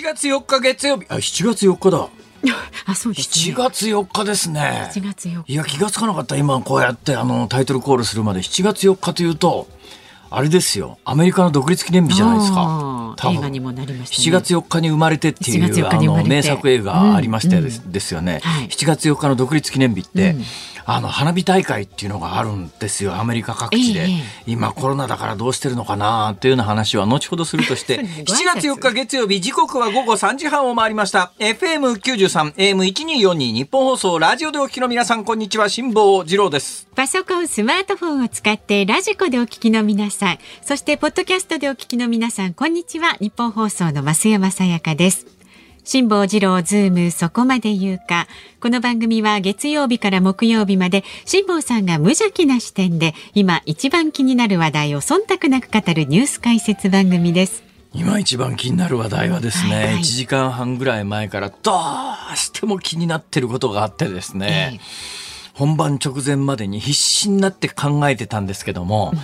7月4日月曜日。あ、7月4日だ。あ、そうです、ね。7月4日ですね。7月4日。いや、気がつかなかった。今こうやってあのタイトルコールするまで7月4日というと、あれですよ。アメリカの独立記念日じゃないですか。映画にもなりました、ね、7月4日に生まれてっていうあの名作映画ありましてです,、ですよね、はい、7月4日の独立記念日って、うんあの花火大会っていうのがあるんですよアメリカ各地で、えー、今コロナだからどうしてるのかなっていうような話は後ほどするとして7月4日月曜日時刻は午後3時半を回りました。FM93 AM1242 日本放送ラジオでお聞きの皆さんこんにちは辛坊治郎です。パソコンスマートフォンを使ってラジコでお聞きの皆さんそしてポッドキャストでお聞きの皆さんこんにちは。ニッポン放送の増山さやかです辛坊治郎ズームそこまで言うか。この番組は月曜日から木曜日まで辛坊さんが無邪気な視点で今一番気になる話題を忖度なく語るニュース解説番組です。今一番気になる話題はですね、はいはい、1時間半ぐらい前からどうしても気になってることがあってですね、えー、本番直前までに必死になって考えてたんですけども、うん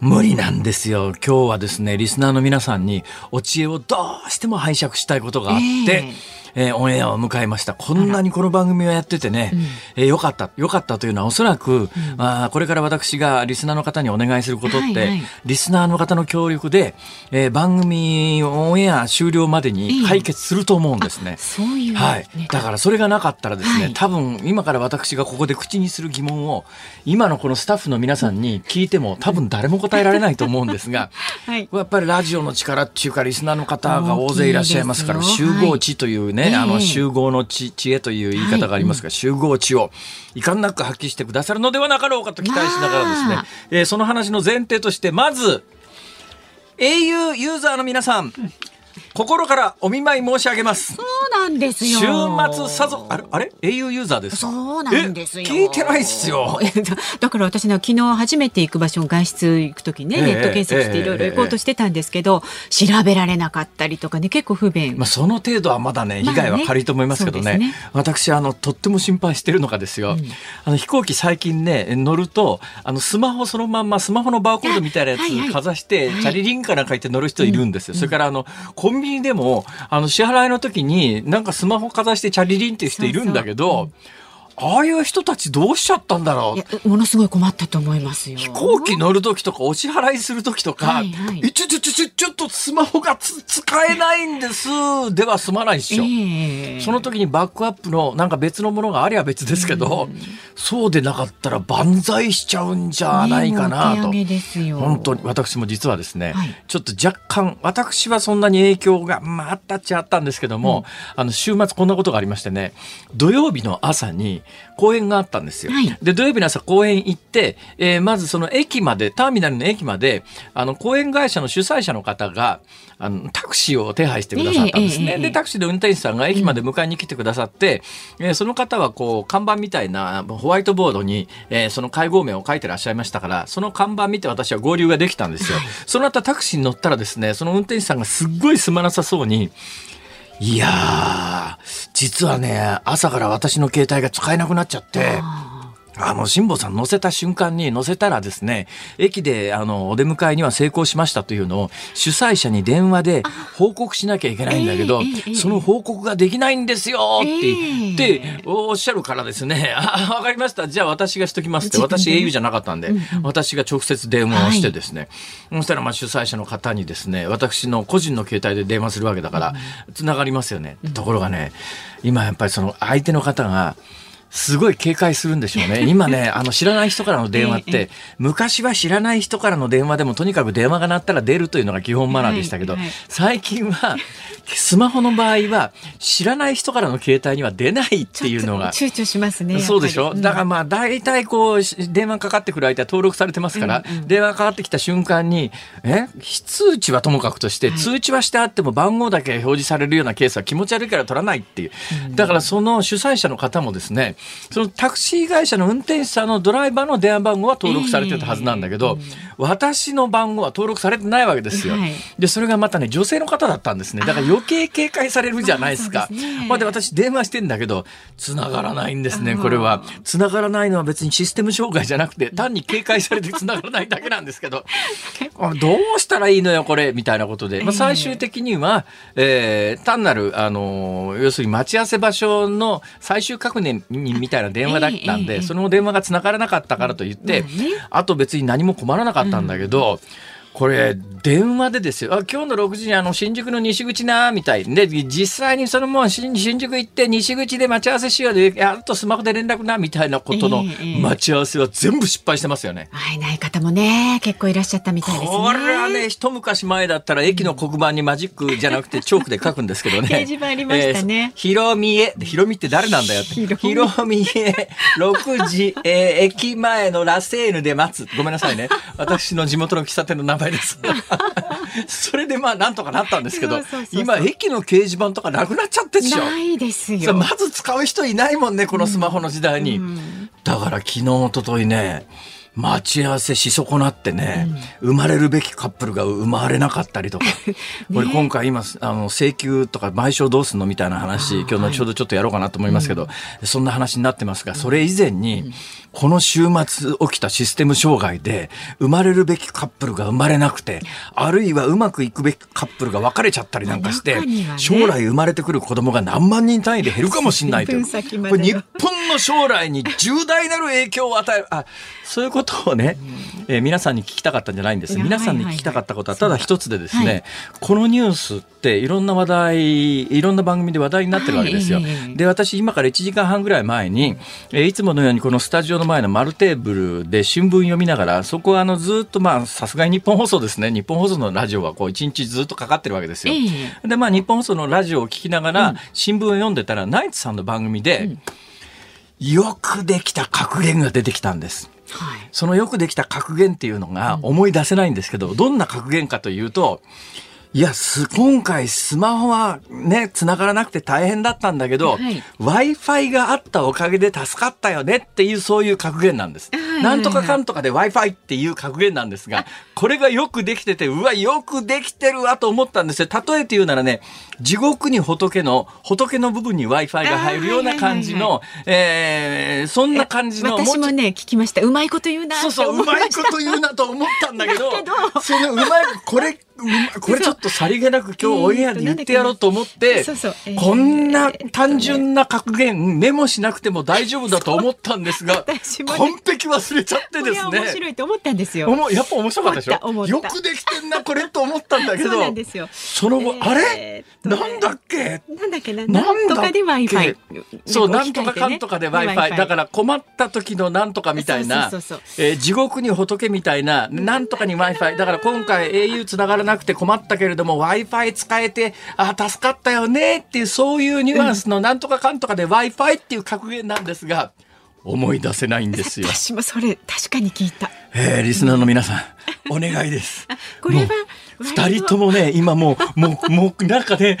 無理なんですよ。今日はですね、リスナーの皆さんにお知恵をどうしても拝借したいことがあって、えーえー、オンエアを迎えました。こんなにこの番組をやっててね、えー、よかった、よかったというのはおそらく、うん、あこれから私がリスナーの方にお願いすることって、はいはい、リスナーの方の協力で、えー、番組オンエア終了までに解決すると思うんですね。そういう、はい。だからそれがなかったらですね、はい、多分今から私がここで口にする疑問を、今のこのスタッフの皆さんに聞いても多分誰も答えられないと思うんですが、はい、やっぱりラジオの力っていうかリスナーの方が大勢いらっしゃいますから、集合値というね、あの集合の知知恵という言い方がありますが、はい、集合値を遺憾なく発揮してくださるのではなかろうかと期待しながらですね、えー、その話の前提としてまず au ユーザーの皆さん心からお見舞い申し上げます。そうなんですよ。週末さぞ、あれ、あれ ?au ユーザーですそうなんですよ。聞いてないっすよ。だから私ね、昨日初めて行く場所、外出行くときね、えー、ネット検索していろいろ行こうとしてたんですけど、えー、調べられなかったりとかね、結構不便。まあ、その程度はまだね、被害は軽いと思いますけどね。ね私、あの、とっても心配してるのがですよ。うん、あの、飛行機最近ね、乗ると、あの、スマホそのまんま、スマホのバーコードみたいなやつかざして、はいはい、チャリリンから書いて乗る人いるんですよ。うん、それから、あの、コンビニでも、あの支払いの時になんかスマホかざしてチャリリンっていう人いるんだけど、ああいう人たちどうしちゃったんだろう？ものすごい困ったと思いますよ。飛行機乗る時とかお支払いする時とか、はいはい、ちょちょちょちょっとスマホが使えないんです。では済まないっしょ、えー、その時にバックアップのなんか別のものがありゃ別ですけど、うん、そうでなかったら万歳しちゃうんじゃないかなと。ね、本当に私も実はですね、はい、ちょっと若干私はそんなに影響が、まあ、あったっちゃあったんですけども、うん、あの週末こんなことがありましてね土曜日の朝に公演があったんですよ。はい、で土曜日の朝公演行って、えー、まずその駅までターミナルの駅まであの公演会社の主催者の方があのタクシーを手配してくださったんですね。えーえー、でタクシーの運転手さんが駅まで迎えに来てくださって、うん、えー、その方はこう看板みたいなホワイトボードに、えー、その会合名を書いてらっしゃいましたからその看板見て私は合流ができたんですよ。はい、その後タクシーに乗ったらですねその運転手さんがすっごいすまなさそうにいやー、実はね、朝から私の携帯が使えなくなっちゃって、あの、辛坊さん乗せた瞬間に乗せたらですね、駅であの、お出迎えには成功しましたというのを主催者に電話で報告しなきゃいけないんだけど、その報告ができないんですよって言っておっしゃるからですね、あ、わかりました。じゃあ私がしときますって、私 au じゃなかったんで、私が直接電話をしてですね、そしたらまあ主催者の方にですね、私の個人の携帯で電話するわけだから、つながりますよね。ところがね、今やっぱりその相手の方が、すごい警戒するんでしょうね。今ね、あの知らない人からの電話って、昔は知らない人からの電話でもとにかく電話が鳴ったら出るというのが基本マナーでしたけど、最近はスマホの場合は知らない人からの携帯には出ないっていうのが。躊躇しますね。そうでしょ、うだからまあ大体こう電話かかってくる相手は登録されてますから、うんうん、電話かかってきた瞬間に、え？非通知はともかくとして、通知はしてあっても番号だけ表示されるようなケースは気持ち悪いから取らないっていう。だからその主催者の方もですね、そのタクシー会社の運転手さんのドライバーの電話番号は登録されてたはずなんだけど、えー、私の番号は登録されてないわけですよ。はい、で、それがまたね、女性の方だったんですね。だから余計計警戒されるじゃないですか。まあで私電話してんだけど、繋がらないんですね、これは。繋がらないのは別にシステム障害じゃなくて、単に警戒されて繋がらないだけなんですけど、どうしたらいいのよ、これ、みたいなことで。まあ最終的には、えー、単なる、あの、要するに待ち合わせ場所の最終確認みたいな電話だったんで、その電話が繋がらなかったからといって、あと別に何も困らなかったんだけど、これ、電話でですよ。あ、今日の6時にあの、新宿の西口な、みたい。で、実際にそのもう新宿行って西口で待ち合わせしようで、やっとスマホで連絡な、みたいなことの待ち合わせは全部失敗してますよね。会えない方もね、結構いらっしゃったみたいですね。これはね、一昔前だったら駅の黒板にマジックじゃなくてチョークで書くんですけどね。掲示板ありましたね。ひろみえ、ひろみって誰なんだよって。ひろみえ、6時、えー、駅前のラセーヌで待つ。ごめんなさいね。私の地元の喫茶店の名前です。それでまあなんとかなったんですけど今駅の掲示板とかなくなっちゃってでしょないですよ。まず使う人いないもんねこのスマホの時代に、うん、だから昨日一昨日ね待ち合わせし損なってね、うん、生まれるべきカップルが生まれなかったりとか、ね、これ今回今あの請求とか賠償どうすんのみたいな話今日後ほどちょっとやろうかなと思いますけど、はい、そんな話になってますがそれ以前に、この週末起きたシステム障害で生まれるべきカップルが生まれなくてあるいはうまくいくべきカップルが別れちゃったりなんかして、ね、将来生まれてくる子供が何万人単位で減るかもしれないという。これ日本の将来に重大なる影響を与えるあそういうことをね、えー、皆さんに聞きたかったんじゃないんです。皆さんに聞きたかったことはただ一つでですね、はい、このニュースっていろんな話題、いろんな番組で話題になってるわけですよ。はい、で、私今から1時間半ぐらい前に、えー、いつものようにこのスタジオの前の丸テーブルで新聞読みながら、そこはあのずっとまあさすがに日本放送ですね。日本放送のラジオはこう一日ずっとかかってるわけですよ。で、まあ日本放送のラジオを聞きながら新聞を読んでたら、ナイツさんの番組で、よくできた格言が出てきたんです。はい、そのよくできた格言っていうのが思い出せないんですけど、うん、どんな格言かというと、いや、今回スマホはね、繋がらなくて大変だったんだけど、はい、Wi-Fi があったおかげで助かったよねっていうそういう格言なんです。なんとかかんとかで Wi-Fi っていう格言なんですが、これがよくできてて、うわ、よくできてるわと思ったんですよ。例えて言うならね、地獄に仏の、仏の部分に Wi-Fi が入るような感じの、えそんな感じの。私もね、聞きました。うまいこと言うなそうそう、うまいこと言うなと思ったんだけど、そのうまい、これ、これちょっとさりげなく今日オンエアで言ってやろうと思って、こんな単純な格言メモしなくても大丈夫だと思ったんですが、完璧忘れちゃってですね。面白いと思ったんですよ。やっぱ面白かったでしょ？よくできてんな、これと思ったんだけど、その後、あれ？なんだっけ？なんだっけ？なんとかで Wi-Fi。そう、なんとかかんとかで Wi-Fi。だから困った時のなんとかみたいな、地獄に仏みたいな、なんとかに Wi-Fi。だから今回 au つながらなくて困ったけれども Wi-Fi 使えて、あ、助かったよねっていう、そういうニュアンスのなんとかかんとかで Wi-Fi っていう格言なんですが、思い出せないんですよ。私もそれ確かに聞いた。えー、リスナーの皆さん、お願いです。これは二人ともね、今もう、もう、もう、なんかね、いいっ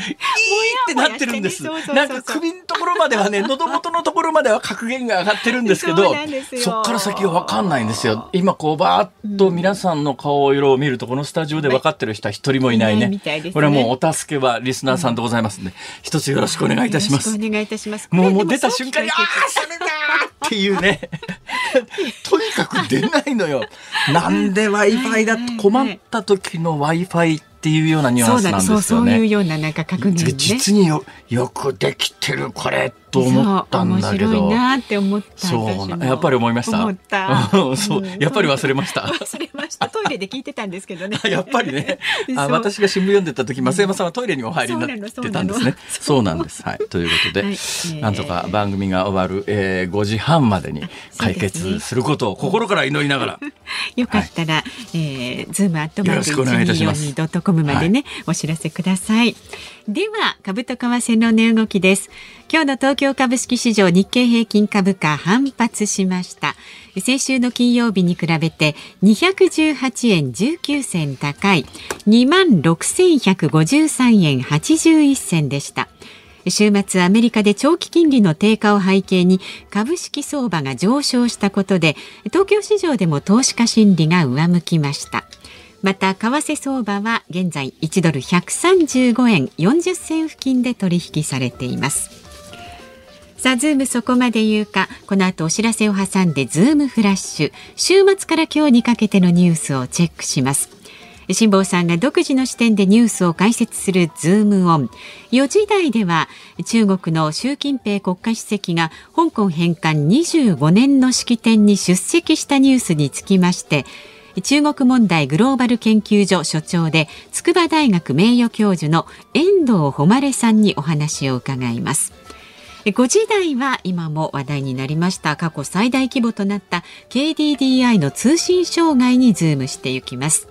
てなってるんです。なんか首のところまではね、喉元のところまでは格言が上がってるんですけど、そっから先はわかんないんですよ。今こう、ばーっと皆さんの顔色を見ると、このスタジオで分かってる人は一人もいないね。これはもうお助けはリスナーさんでございますんで、一つよろしくお願いいたします。お願いいたします。もう、もう出た瞬間に、ああ、それだっていうね。とにかく出ないのよ。なんで Wi-Fi だと困った時の Wi-Fi っていうようなニュアンスなんですよね。そうそういうようななんか確認、ね、実によよくできてるこれと思ったんだけど。面白いなって思ったそうやっぱり思いました？思った。そう、やっぱり忘れました？忘れました。トイレで聞いてたんですけどね。やっぱりね。あ私が新聞読んでた時、増山さんはトイレにお入りになってたんですね。そうなんです。はい。ということで、はい、なんとか番組が終わる、えー、5時半までに解決することを心から祈りながら。よかったら、はい、えー、ズームアットマーク一二四二ドットコムまでね、はい、お知らせください。では株と為替の値動きです。今日の東京株式市場日経平均株価反発しました。先週の金曜日に比べて218円19銭高い26,153円81銭でした。週末アメリカで長期金利の低下を背景に株式相場が上昇したことで東京市場でも投資家心理が上向きましたまた為替相場は現在1ドル135円40銭付近で取引されていますさあ、ズームそこまで言うか、この後お知らせを挟んで、ズームフラッシュ、週末から今日にかけてのニュースをチェックします。辛坊さんが独自の視点でニュースを解説するズームオン。4時台では中国の習近平国家主席が香港返還25年の式典に出席したニュースにつきまして、中国問題グローバル研究所所長で筑波大学名誉教授の遠藤誉さんにお話を伺います。5時台は今も話題になりました過去最大規模となった KDDI の通信障害にズームしていきます。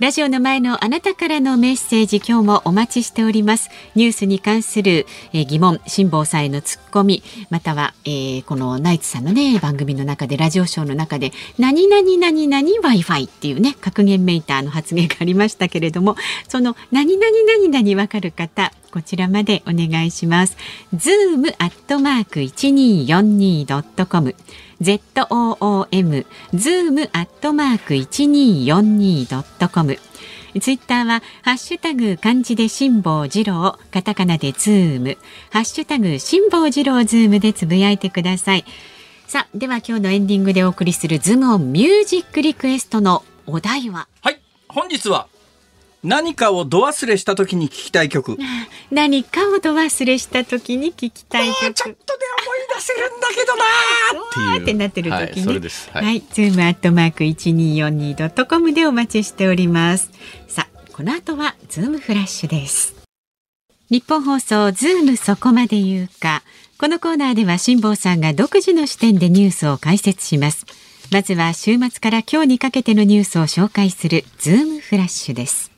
ラジオの前のあなたからのメッセージ今日もお待ちしておりますニュースに関する、えー、疑問辛坊さんへのツッコミまたは、えー、このナイツさんのね番組の中でラジオショーの中で何々何々 Wi-Fi っていうね格言メーターの発言がありましたけれどもその何々何々わかる方こちらまでお願いします。ズームアットマーク一二四二ドットコム zoom zoom アットマーク一二四二ドットコム。ツイッターはハッシュタグ漢字で辛坊治郎カタカナでズーム。ハッシュタグ辛坊治郎ズームでつぶやいてください。さあでは今日のエンディングでお送りするズームオンミュージックリクエストのお題は？はい本日は何かをど忘れした時に聞きたい曲。何かをど忘れした時に聞きたい曲。ちょっとで思い出せるんだけどなー。ってなってる時に、はい、はい、ズームアットマーク一二四二ドットコムでお待ちしております。さあこの後はズームフラッシュです。ニッポン放送ズームそこまで言うか。このコーナーでは辛坊さんが独自の視点でニュースを解説します。まずは週末から今日にかけてのニュースを紹介するズームフラッシュです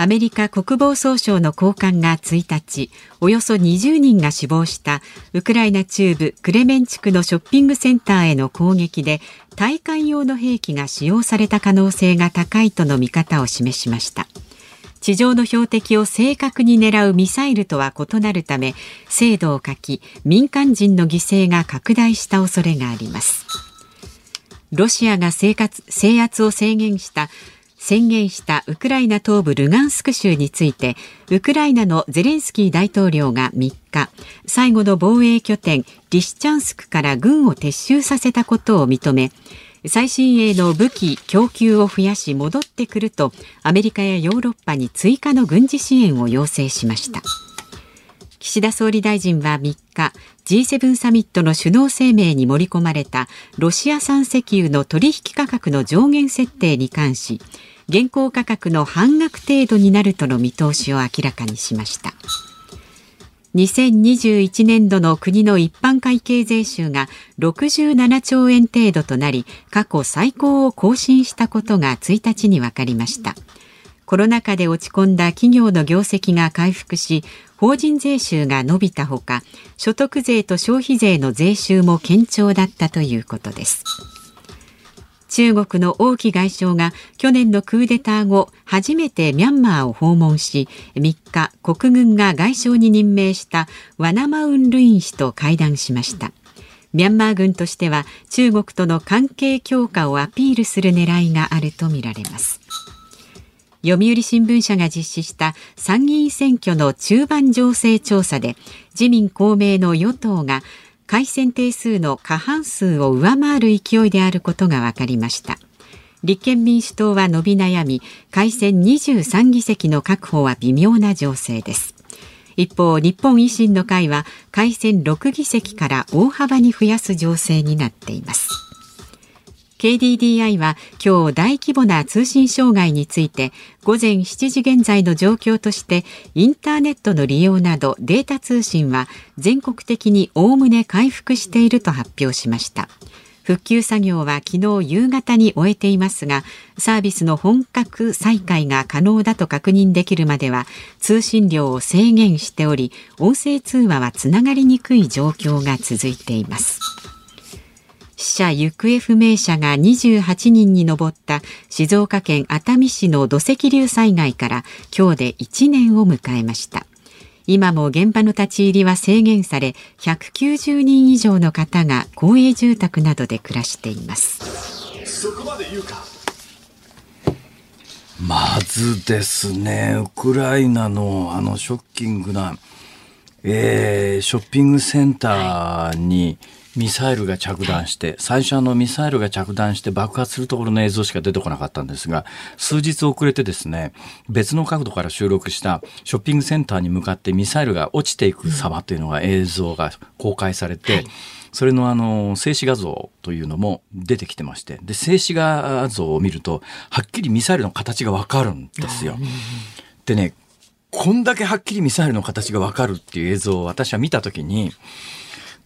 アメリカ国防総省の高官が1日およそ20人が死亡したウクライナ中部クレメン地区のショッピングセンターへの攻撃で対艦用の兵器が使用された可能性が高いとの見方を示しました。地上の標的を正確に狙うミサイルとは異なるため精度を欠き民間人の犠牲が拡大した恐れがあります。ロシアが生活制圧を制限した宣言したウクライナ東部ルガンスク州についてウクライナのゼレンスキー大統領が3日最後の防衛拠点リシチャンスクから軍を撤収させたことを認め最新鋭の武器供給を増やし戻ってくるとアメリカやヨーロッパに追加の軍事支援を要請しました。岸田総理大臣は3日 G7 サミットの首脳声明に盛り込まれたロシア産石油の取引価格の上限設定に関し現行価格の半額程度になるとの見通しを明らかにしました。2021年度の国の一般会計税収が67兆円程度となり過去最高を更新したことが1日に分かりました。コロナ禍で落ち込んだ企業の業績が回復し法人税収が伸びたほか所得税と消費税の税収も堅調だったということです。中国の王毅外相が去年のクーデター後初めてミャンマーを訪問し3日国軍が外相に任命したワナマウン・ルイン氏と会談しました。ミャンマー軍としては中国との関係強化をアピールする狙いがあるとみられます。読売新聞社が実施した参議院選挙の中盤情勢調査で自民公明の与党が改選定数の過半数を上回る勢いであることが分かりました。立憲民主党は伸び悩み改選23議席の確保は微妙な情勢です。一方日本維新の会は改選6議席から大幅に増やす情勢になっています。KDDI は今日大規模な通信障害について午前7時現在の状況としてインターネットの利用などデータ通信は全国的におおむね回復していると発表しました。復旧作業は昨日夕方に終えていますがサービスの本格再開が可能だと確認できるまでは通信量を制限しており音声通話はつながりにくい状況が続いています。死者・行方不明者が28人に上った静岡県熱海市の土石流災害から今日で1年を迎えました。今も現場の立ち入りは制限され190人以上の方が公営住宅などで暮らしています。そこまで言うか。まずですね、ウクライナのあのショッキングな、えー、ショッピングセンターにミサイルが着弾して、最初あのミサイルが着弾して爆発するところの映像しか出てこなかったんですが、数日遅れてですね、別の角度から収録したショッピングセンターに向かってミサイルが落ちていく様というのが映像が公開されて、はい。それのあの、静止画像というのも出てきてまして、で、静止画像を見ると、はっきりミサイルの形がわかるんですよ。でね、こんだけはっきりミサイルの形がわかるっていう映像を私は見たときに、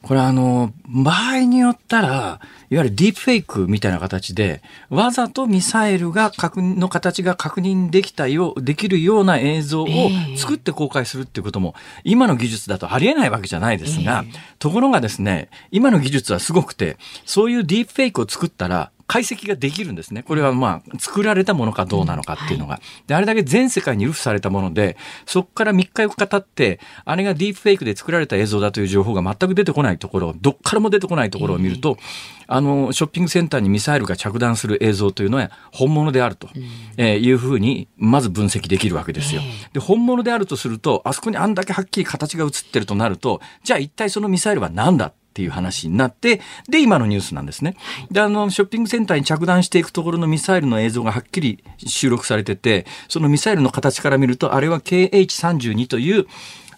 これあの、場合によったら、いわゆるディープフェイクみたいな形で、わざとミサイルが確の形が確認できたよう、できるような映像を作って公開するっていうことも、今の技術だとありえないわけじゃないですが、ところがですね、今の技術はすごくて、そういうディープフェイクを作ったら、解析ができるんですね。これはまあ、作られたものかどうなのかっていうのが。で、あれだけ全世界に流布されたもので、そこから3日4日経って、あれがディープフェイクで作られた映像だという情報が全く出てこないところ、どっからも出てこないところを見ると、あの、ショッピングセンターにミサイルが着弾する映像というのは本物であると、えいうふうに、まず分析できるわけですよ。で、本物であるとすると、あそこにあんだけはっきり形が映ってるとなると、じゃあ一体そのミサイルは何だっていう話になって、で、今のニュースなんですね。で、あの、ショッピングセンターに着弾していくところのミサイルの映像がはっきり収録されてて、そのミサイルの形から見ると、あれは KH32 という、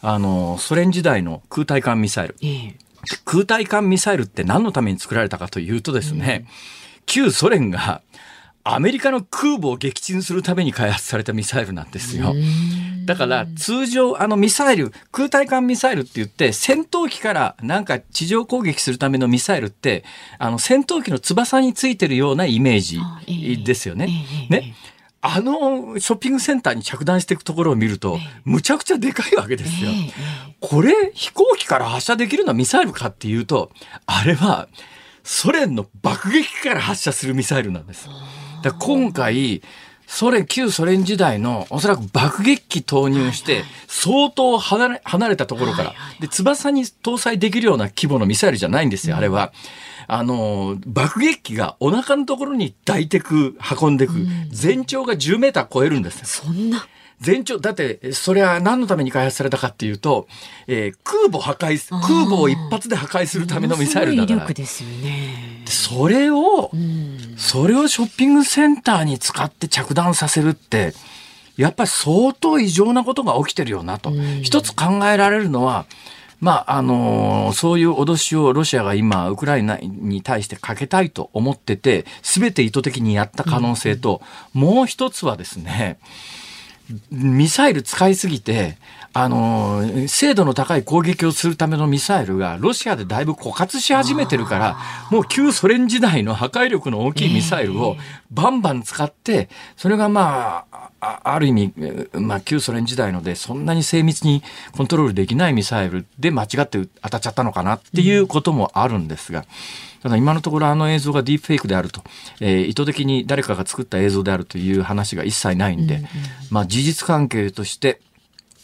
あの、ソ連時代の空対艦ミサイル。空対艦ミサイルって何のために作られたかというとですね、旧ソ連がアメリカの空母を撃沈するために開発されたミサイルなんですよ。だから通常あのミサイル、空対艦ミサイルって言って戦闘機からなんか地上攻撃するためのミサイルってあの戦闘機の翼についてるようなイメージですよね。ね。あのショッピングセンターに着弾していくところを見ると、むちゃくちゃでかいわけですよ。これ飛行機から発射できるのはミサイルかっていうと、あれはソ連の爆撃機から発射するミサイルなんです。だ今回、ソ連、旧ソ連時代のおそらく爆撃機投入して、相当離れ離れたところから、で、翼に搭載できるような規模のミサイルじゃないんですよ、あれは。あの、爆撃機がお腹のところに抱いてく、運んでく、全長が10メーター超えるんですそんな全長、だって、それは何のために開発されたかっていうと、えー、空母破壊、空母を一発で破壊するためのミサイルだから。ですよね。それを、それをショッピングセンターに使って着弾させるって、やっぱり相当異常なことが起きてるよなと。一つ考えられるのは、まあ、あのー、そういう脅しをロシアが今、ウクライナに対してかけたいと思ってて、すべて意図的にやった可能性と、もう一つはですね、ミサイル使いすぎて、あの、精度の高い攻撃をするためのミサイルがロシアでだいぶ枯渇し始めてるから、もう旧ソ連時代の破壊力の大きいミサイルをバンバン使って、それがまあ、ある意味、まあ、旧ソ連時代ので、そんなに精密にコントロールできないミサイルで間違って当たっちゃったのかなっていうこともあるんですが、ただ今のところあの映像がディープフェイクであると、えー、意図的に誰かが作った映像であるという話が一切ないんで、うんうん、まあ事実関係として、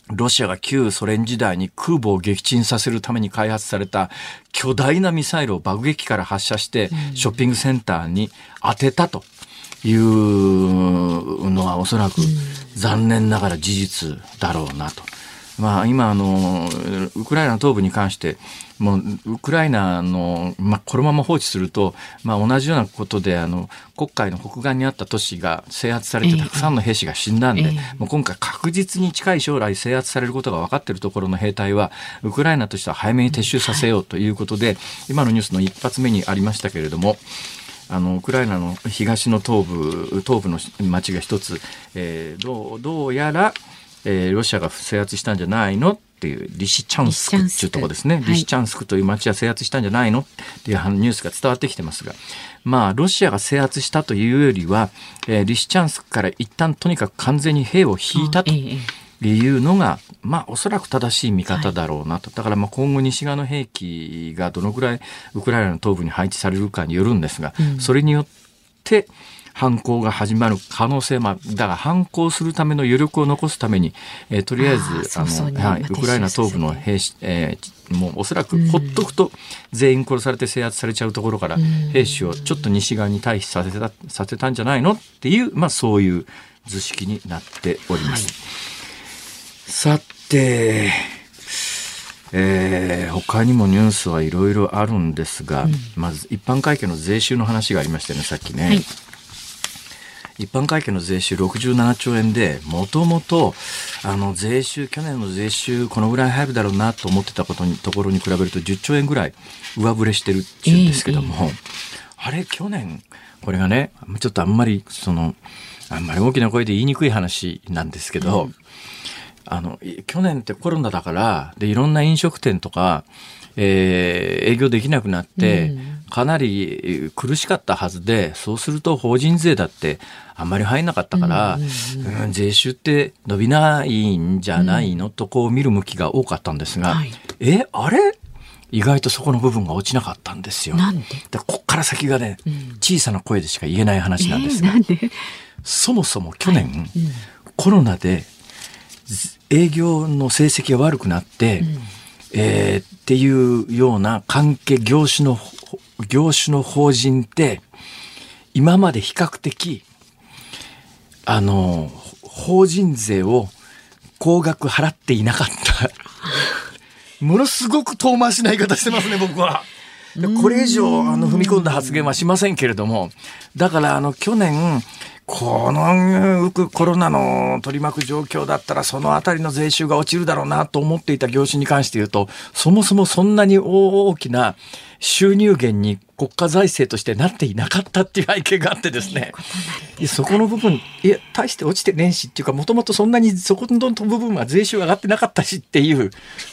ロシアが旧ソ連時代に空母を撃沈させるために開発された巨大なミサイルを爆撃機から発射してショッピングセンターに当てたというのはおそらく残念ながら事実だろうなと。まあ、今あの、ウクライナの東部に関して、もうウクライナの、まあ、このまま放置すると、まあ、同じようなことであの黒海の北岸にあった都市が制圧されてたくさんの兵士が死んだんで、えー、もう今回確実に近い将来制圧されることが分かっているところの兵隊はウクライナとしては早めに撤収させようということで、今のニュースの一発目にありましたけれども。あのウクライナの東の東部東部の町が一つ、えー、どうどうやら、えー、ロシアが制圧したんじゃないのっていうリシチャンスクっていうとこですね、リシチャンスクという町は制圧したんじゃないのっていうニュースが伝わってきてますがまあロシアが制圧したというよりは、えー、リシチャンスクから一旦とにかく完全に兵を引いたと。いうのが、まあ、おそらく正しい見方だろうなと。だから、まあ、今後西側の兵器がどのぐらいウクライナの東部に配置されるかによるんですが、うん、それによって、犯行が始まる可能性もだが反抗するための余力を残すために、えー、とりあえずあの、はい、ウクライナ東部の兵士、えー、もうおそらくほっとくと全員殺されて制圧されちゃうところから、兵士をちょっと西側に退避させたさせたんじゃないのっていう、まあ、そういう図式になっております。はい、さてえー、他にもニュースはいろいろあるんですが、うん、まず一般会計の税収の話がありましたよねさっきね。はい一般会計の税収67兆円で、もともと、あの、税収、去年の税収、このぐらい入るだろうなと思ってたことに、ところに比べると10兆円ぐらい上振れしてるっていうんですけども、えー、あれ、去年、これがね、ちょっとあんまり、その、あんまり大きな声で言いにくい話なんですけど、うん。あの、去年ってコロナだから、で、いろんな飲食店とか、えー、営業できなくなって、かなり苦しかったはずで、そうすると法人税だってあんまり入んなかったから、うん、税収って伸びないんじゃないの、とこう見る向きが多かったんですが、はい、え、あれ？意外とそこの部分が落ちなかったんですよ。なんで？こっから先がね、うん、小さな声でしか言えない話なんですが、えー、そもそも去年、はい。うん、コロナで営業の成績が悪くなって、うん、えー、っていうような関係業種の業種の法人って今まで比較的あの法人税を高額払っていなかった ものすごく遠回しな言い方してますね僕は。これ以上あの踏み込んだ発言はしませんけれどもだからあの去年このコロナの取り巻く状況だったらそのあたりの税収が落ちるだろうなと思っていた業種に関して言うとそもそもそんなに大きな収入源に国家財政としてなっていなかったっていう背景があってですね。そこの部分いや大して落ちてねえしっていうかもともとそんなにそこの部分は税収上がってなかったしっていう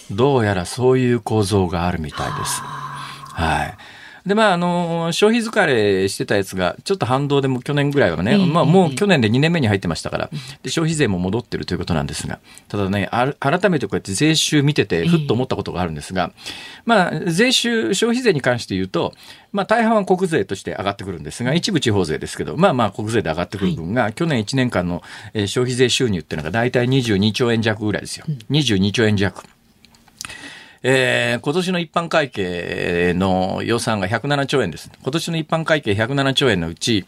どうやらそういう構造があるみたいです。はいで、まあ、あの、消費疲れしてたやつが、ちょっと反動でも去年ぐらいはね、まあ、もう去年で2年目に入ってましたから、で、消費税も戻ってるということなんですが、ただね、改めてこうやって税収見てて、ふっと思ったことがあるんですが、まあ、税収、消費税に関して言うと、まあ、大半は国税として上がってくるんですが、一部地方税ですけど、まあまあ国税で上がってくる分が、去年1年間の消費税収入っていうのが大体22兆円弱ぐらいですよ。22兆円弱。えー、今年の一般会計の予算が107兆円です。今年の一般会計107兆円のうち、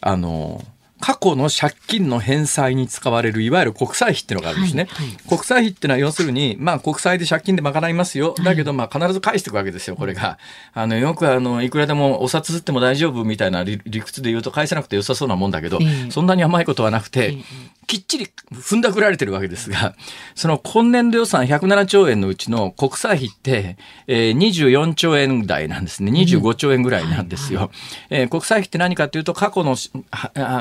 あの、過去の借金の返済に使われるいわゆる国債費っていうのがあるんですね。はいはい、国債費っていうのは要するに、まあ国債で借金で賄いますよ。だけどまあ必ず返していくわけですよ、これが。あの、よくあの、いくらでもお札吸っても大丈夫みたいな理屈で言うと返せなくて良さそうなもんだけど、えー、そんなに甘いことはなくて、えー、きっちり踏んだくられてるわけですが、その今年度予算107兆円のうちの国債費って、えー、24兆円台なんですね。25兆円ぐらいなんですよ。うんはいはい、えー、国債費って何かというと、過去の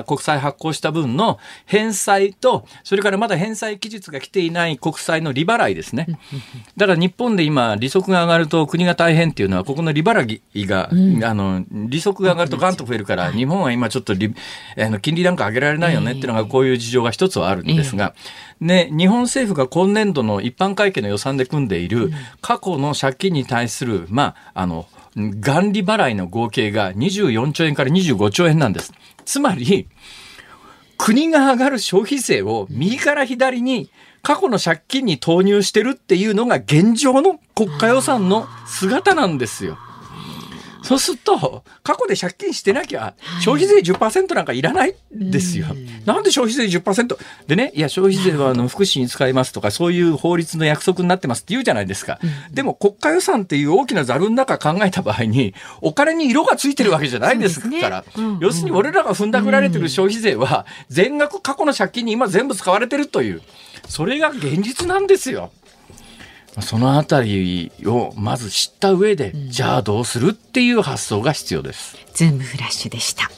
国債発行した分の返済と、それからまだ返済期日が来ていない国債の利払いですね。だから日本で今、利息が上がると国が大変っていうのは、ここの利払いが、うん、あの、利息が上がるとガンと増えるから、日本は今ちょっと利、あの金利なんか上げられないよねっていうのが、こういう事情が一つはあるんですが、ね、日本政府が今年度の一般会計の予算で組んでいる過去の借金に対する、まあ、あの、元利払いの合計が24兆円から25兆円なんです。つまり、国が上がる消費税を右から左に過去の借金に投入してるっていうのが現状の国家予算の姿なんですよ。そうすると、過去で借金してなきゃ、消費税10%なんかいらないですよ。なんで消費税 10%? でね、いや、消費税はあの福祉に使いますとか、そういう法律の約束になってますって言うじゃないですか。でも、国家予算っていう大きなざるの中考えた場合に、お金に色がついてるわけじゃないですから、要するに俺らが踏んだくられてる消費税は、全額過去の借金に今全部使われてるという、それが現実なんですよ。そのあたりをまず知った上で、うん、じゃあどうするっていう発想が必要です。ズームフラッシュでした。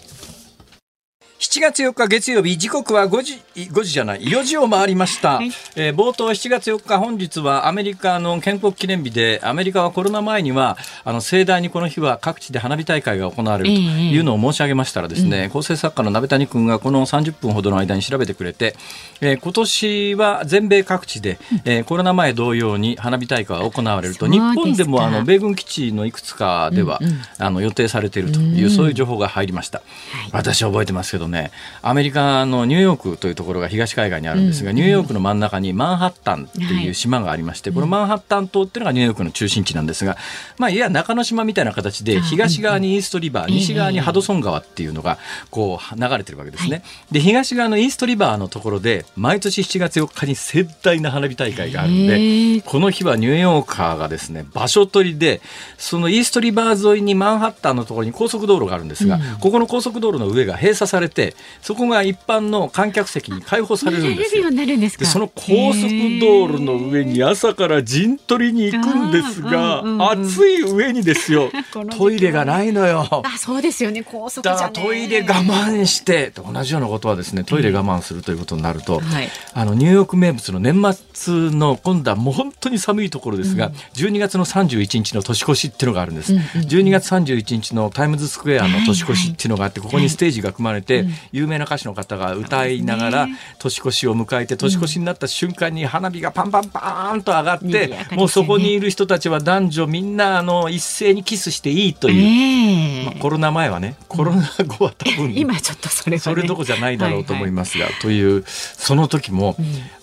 7月4日月曜日時刻は5時5時じゃない4時を回りました、はい、えー、冒頭7月4日本日はアメリカの建国記念日でアメリカはコロナ前にはあの盛大にこの日は各地で花火大会が行われるというのを申し上げましたらですね、えー、構成作家の鍋谷君がこの30分ほどの間に調べてくれて、えー、今年は全米各地で、えー、コロナ前同様に花火大会が行われると日本でもあの米軍基地のいくつかでは、うんうん、あの予定されているという、そういう情報が入りました、はい、私覚えてますけどねアメリカのニューヨークというところが東海岸にあるんですが、うん、ニューヨークの真ん中にマンハッタンっていう島がありまして、はい、このマンハッタン島っていうのがニューヨークの中心地なんですが、まあ、いや中之島みたいな形で東側にイーストリバー、西側にハドソン川っていうのがこう流れてるわけですね。はい、で東側のイーストリバーのところで毎年7月4日に盛大な花火大会があるんでこの日はニューヨーカーがですね場所取りでそのイーストリバー沿いにマンハッタンのところに高速道路があるんですが、うん、ここの高速道路の上が閉鎖されてそこが一般の観客席に開放されるんですよ。でその高速道路の上に朝から陣取りに行くんですが、うんうん、暑い上にですよ。トイレがないのよ。あそうですよね。高速じゃトイレ我慢して同じようなことはですねトイレ我慢するということになると、はい、あのニューヨーク名物の年末の今度はもう本当に寒いところですが、うん、12月の31日の年越しっていうのがあるんです。うんうん、12月31日のタイムズスクエアの年越しっていうのがあって、ここにステージが組まれて、有名な歌手の方が歌いながら年越しを迎えて年越しになった瞬間に花火がパンパンパーンと上がって、もうそこにいる人たちは男女みんなあの一斉にキスしていいという、まあ、コロナ前はねコロナ後は多分、今ちょっとそれ、それどこじゃないだろうと思いますが、というその時も、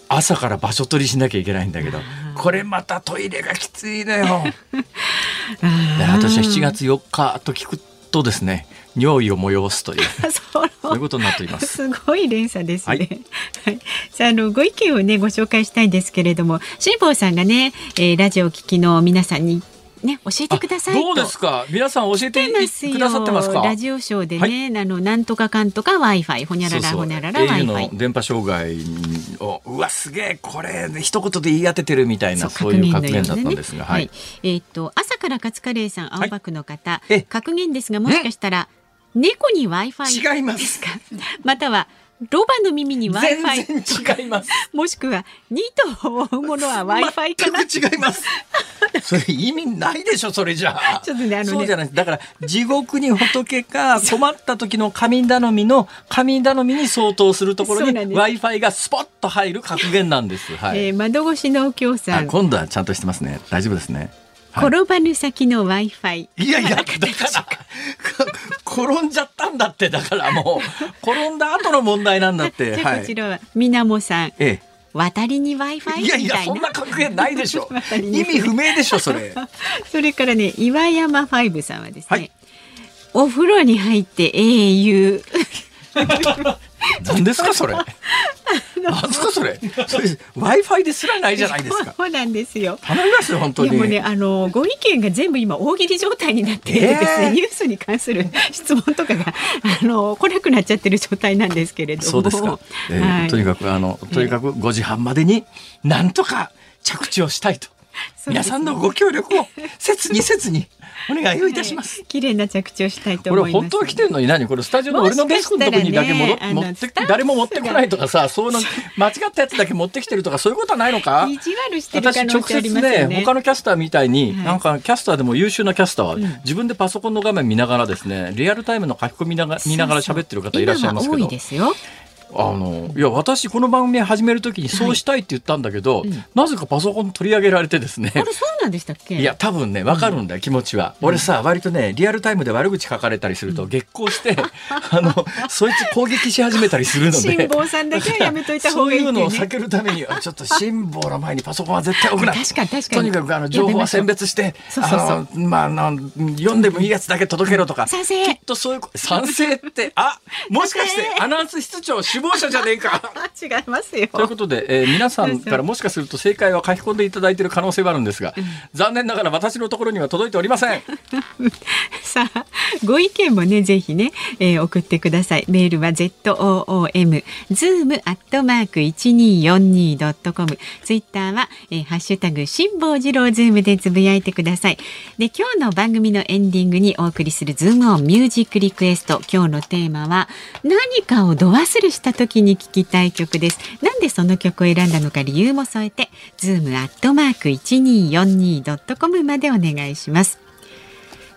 朝から場所取りしなきゃいけないんだけどこれまたトイレがきついのよ。私は7月4日と聞くとですね尿意を催すという そう。いうことになっています。すごい連鎖ですね。はい、さああのご意見をねご紹介したいんですけれども、辛坊さんがね、えー、ラジオを聞きの皆さんにね、教えてくださいどうですか？皆さん教えてくださってますか？ラジオショーでね、はい、あのなんとかかんとか Wi-Fi ほにゃららほにゃらら Wi-Fi 電波障害をうわすげえこれ一言で言い当ててるみたいなそういう格言だったんですが、はい、えっ、と朝からカツカレーさん青葉区の方、格言ですがもしかしたら猫に Wi-Fi 違いますか？またはロバの耳に Wi-Fi 違います。もしくは2頭を追うものは Wi-Fi かな？違います。それ意味ないでしょそれじゃあ。ちょっとねあのね。そうじゃないだから地獄に仏か困った時の神頼みの神頼みに相当するところに Wi-Fi がスポッと入る格言なんです。はい。えー、窓越しのお経さん。今度はちゃんとしてますね。大丈夫ですね。転ばぬ先の Wi-Fi。いやいや、だから、転んじゃったんだって、だからもう、転んだ後の問題なんだって。じゃこちらは、みなもさん。ええ。渡りに Wi-Fi いやいや、そんな格言ないでしょ。意味不明でしょ、それ。それからね、岩山ファイブさんはですね。はい、お風呂に入って英雄。何ですかそれ？何ですかそれ？それ Wi-Fi ですらないじゃないですか。そうなんですよ。頼みますよ本当に。でもねあのご意見が全部今大喜利状態になっていてですね、えー、ニュースに関する質問とかがあの来なくなっちゃってる状態なんですけれども。そうですか。えー、はい、とにかくあのとにかく5時半までになんとか着地をしたいと。皆さんのご協力を切に切にお願いをいたします。綺麗な着地をしたいと思います。これ本当は来てるのに何これスタジオの俺のデスクのとこにだけ戻、ね、持って誰も持ってこないとかさ、そうの 間違ったやつだけ持ってきてるとかそういうことはないのか？意地悪してる可能性ありますよね。私直接ね他のキャスターみたいに、はい、なんかキャスターでも優秀なキャスターは、うん、自分でパソコンの画面見ながらですね、リアルタイムの書き込みなが見ながら喋ってる方いらっしゃいますけど。多いですよ。あのいや私この番組始めるときにそうしたいって言ったんだけど、はいうん、なぜかパソコン取り上げられてですね。あれそうなんでしたっけ？いや多分ね分かるんだよ、気持ちは、俺さ割とねリアルタイムで悪口書かれたりすると激高して、あのそいつ攻撃し始めたりするので。辛抱さんだけはやめといた方がいい、ね、そういうのを避けるためにちょっと辛抱の前にパソコンは絶対置くな。確かに確かに。とにかくあの情報は選別してあのまあ読んでもいいやつだけ届けろとか。賛成。きっとそういう賛成ってあもしかしてアナウンス室長首謀者じゃねえか。違いますよ。ということで、えー、皆さんからもしかすると正解は書き込んでいただいている可能性はあるんですが、残念ながら私のところには届いておりません。さあ、ご意見もね、ぜひね、えー、送ってください。メールは zoom、zoom アットマーク 1242.com。ツイッターは、えー、ハッシュタグ、辛坊治郎ズームでつぶやいてください。で、今日の番組のエンディングにお送りするズームオンミュージックリクエスト。今日のテーマは、何かを度忘れした時に聴きたい曲です。なんでその曲を選んだのか理由も添えて、ズームアットマーク 1242.com までお願いします。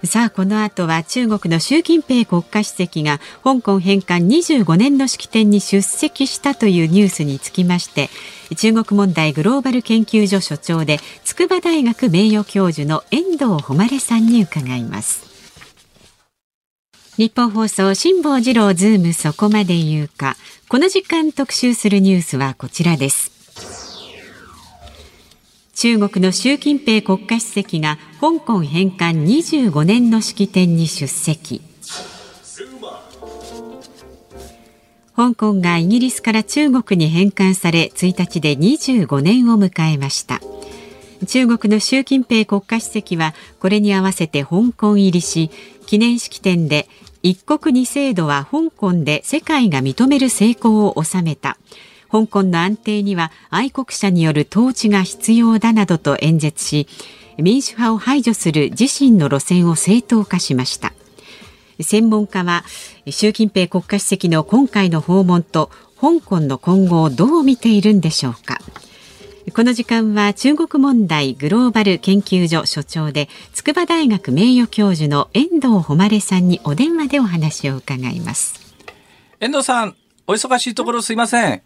さあこの後は中国の習近平国家主席が香港返還25年の式典に出席したというニュースにつきまして中国問題グローバル研究所所長で筑波大学名誉教授の遠藤誉さんに伺います日本放送辛坊治郎ズームそこまで言うか。この時間特集するニュースはこちらです。中国の習近平国家主席が香港返還25年の式典に出席。香港がイギリスから中国に返還され1日で25年を迎えました。中国の習近平国家主席はこれに合わせて香港入りし記念式典で一国二制度は香港で世界が認める成功を収めた。香港の安定には愛国者による統治が必要だなどと演説し民主派を排除する自身の路線を正当化しました。専門家は習近平国家主席の今回の訪問と香港の今後をどう見ているんでしょうか。この時間は中国問題グローバル研究所所長で筑波大学名誉教授の遠藤誉さんにお電話でお話を伺います遠藤さんお忙しいところすいません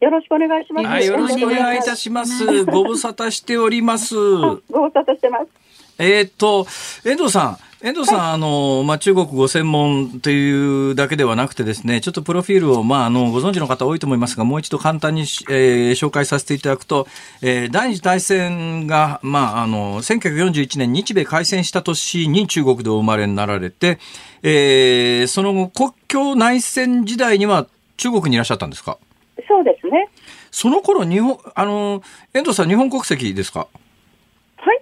よろしくお願いします。はい、よろしくお願いいたします。ご無沙汰しております。ご無沙汰してます。えっと、遠藤さん、遠藤さん、はい、あの、まあ、中国ご専門というだけではなくてですね、ちょっとプロフィールを、まあ、あの、ご存知の方多いと思いますが、もう一度簡単に、えー、紹介させていただくと、えー、第二次大戦が、まあ、あの、1941年日米開戦した年に中国でお生まれになられて、えー、その後、国境内戦時代には中国にいらっしゃったんですか？そうですね。その頃日本、あの、遠藤さん、日本国籍ですか？はい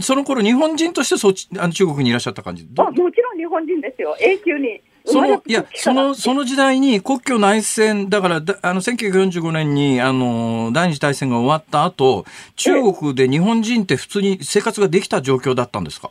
その頃日本人としてそっちあの中国にいらっしゃった感じ？あもちろん日本人ですよ、永久に。そのいやそのその時代に国境内戦だからだあの1945年にあの第二次大戦が終わった後中国で日本人って普通に生活ができた状況だったんですか？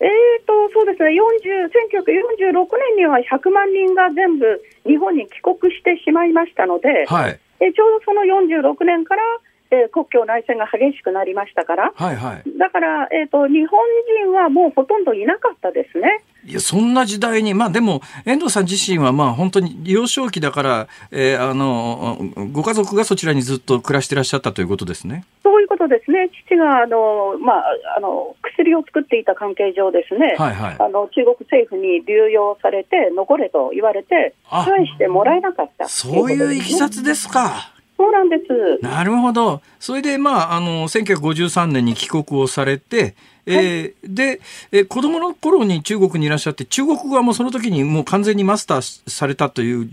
えーとそうですね。40 1946年には100万人が全部日本に帰国してしまいましたので、はい、えちょうどその46年から、えー、国境内戦が激しくなりましたから、はいはい、だから、えーと、日本人はもうほとんどいなかったですね。いや、そんな時代に、まあでも、遠藤さん自身はまあ本当に幼少期だから、えー、あの、ご家族がそちらにずっと暮らしてらっしゃったということですね。そういうことですね。父が、あの、まあ、あの、薬を作っていた関係上ですね、はいはい、あの、中国政府に流用されて、残れと言われて、返してもらえなかった、ね、そういういきさつですか。そうなんです。なるほど。それで、まあ、あの、1953年に帰国をされて、えー、で、えー、子供の頃に中国にいらっしゃって、中国語はもうその時にもう完全にマスターされたという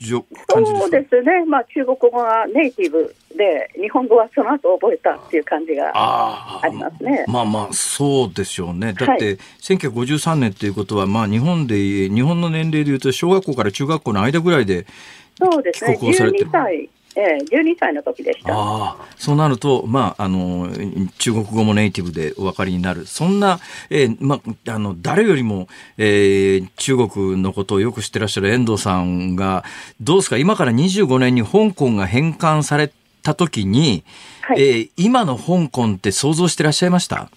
感じですそうですね。まあ、中国語がネイティブで、日本語はその後覚えたっていう感じがありますね。まあまあ、そうでしょうね。だって、はい、1953年っていうことは、まあ、日本で、日本の年齢でいうと、小学校から中学校の間ぐらいで、そうですね。12歳ええ、12歳の時でした。ああ、そうなると、まあ、あの、中国語もネイティブでお分かりになる。そんな、えー、まあ、あの、誰よりも、えー、中国のことをよく知ってらっしゃる遠藤さんが、どうですか、今から25年に香港が返還された時に、はい、えー、今の香港って想像してらっしゃいました？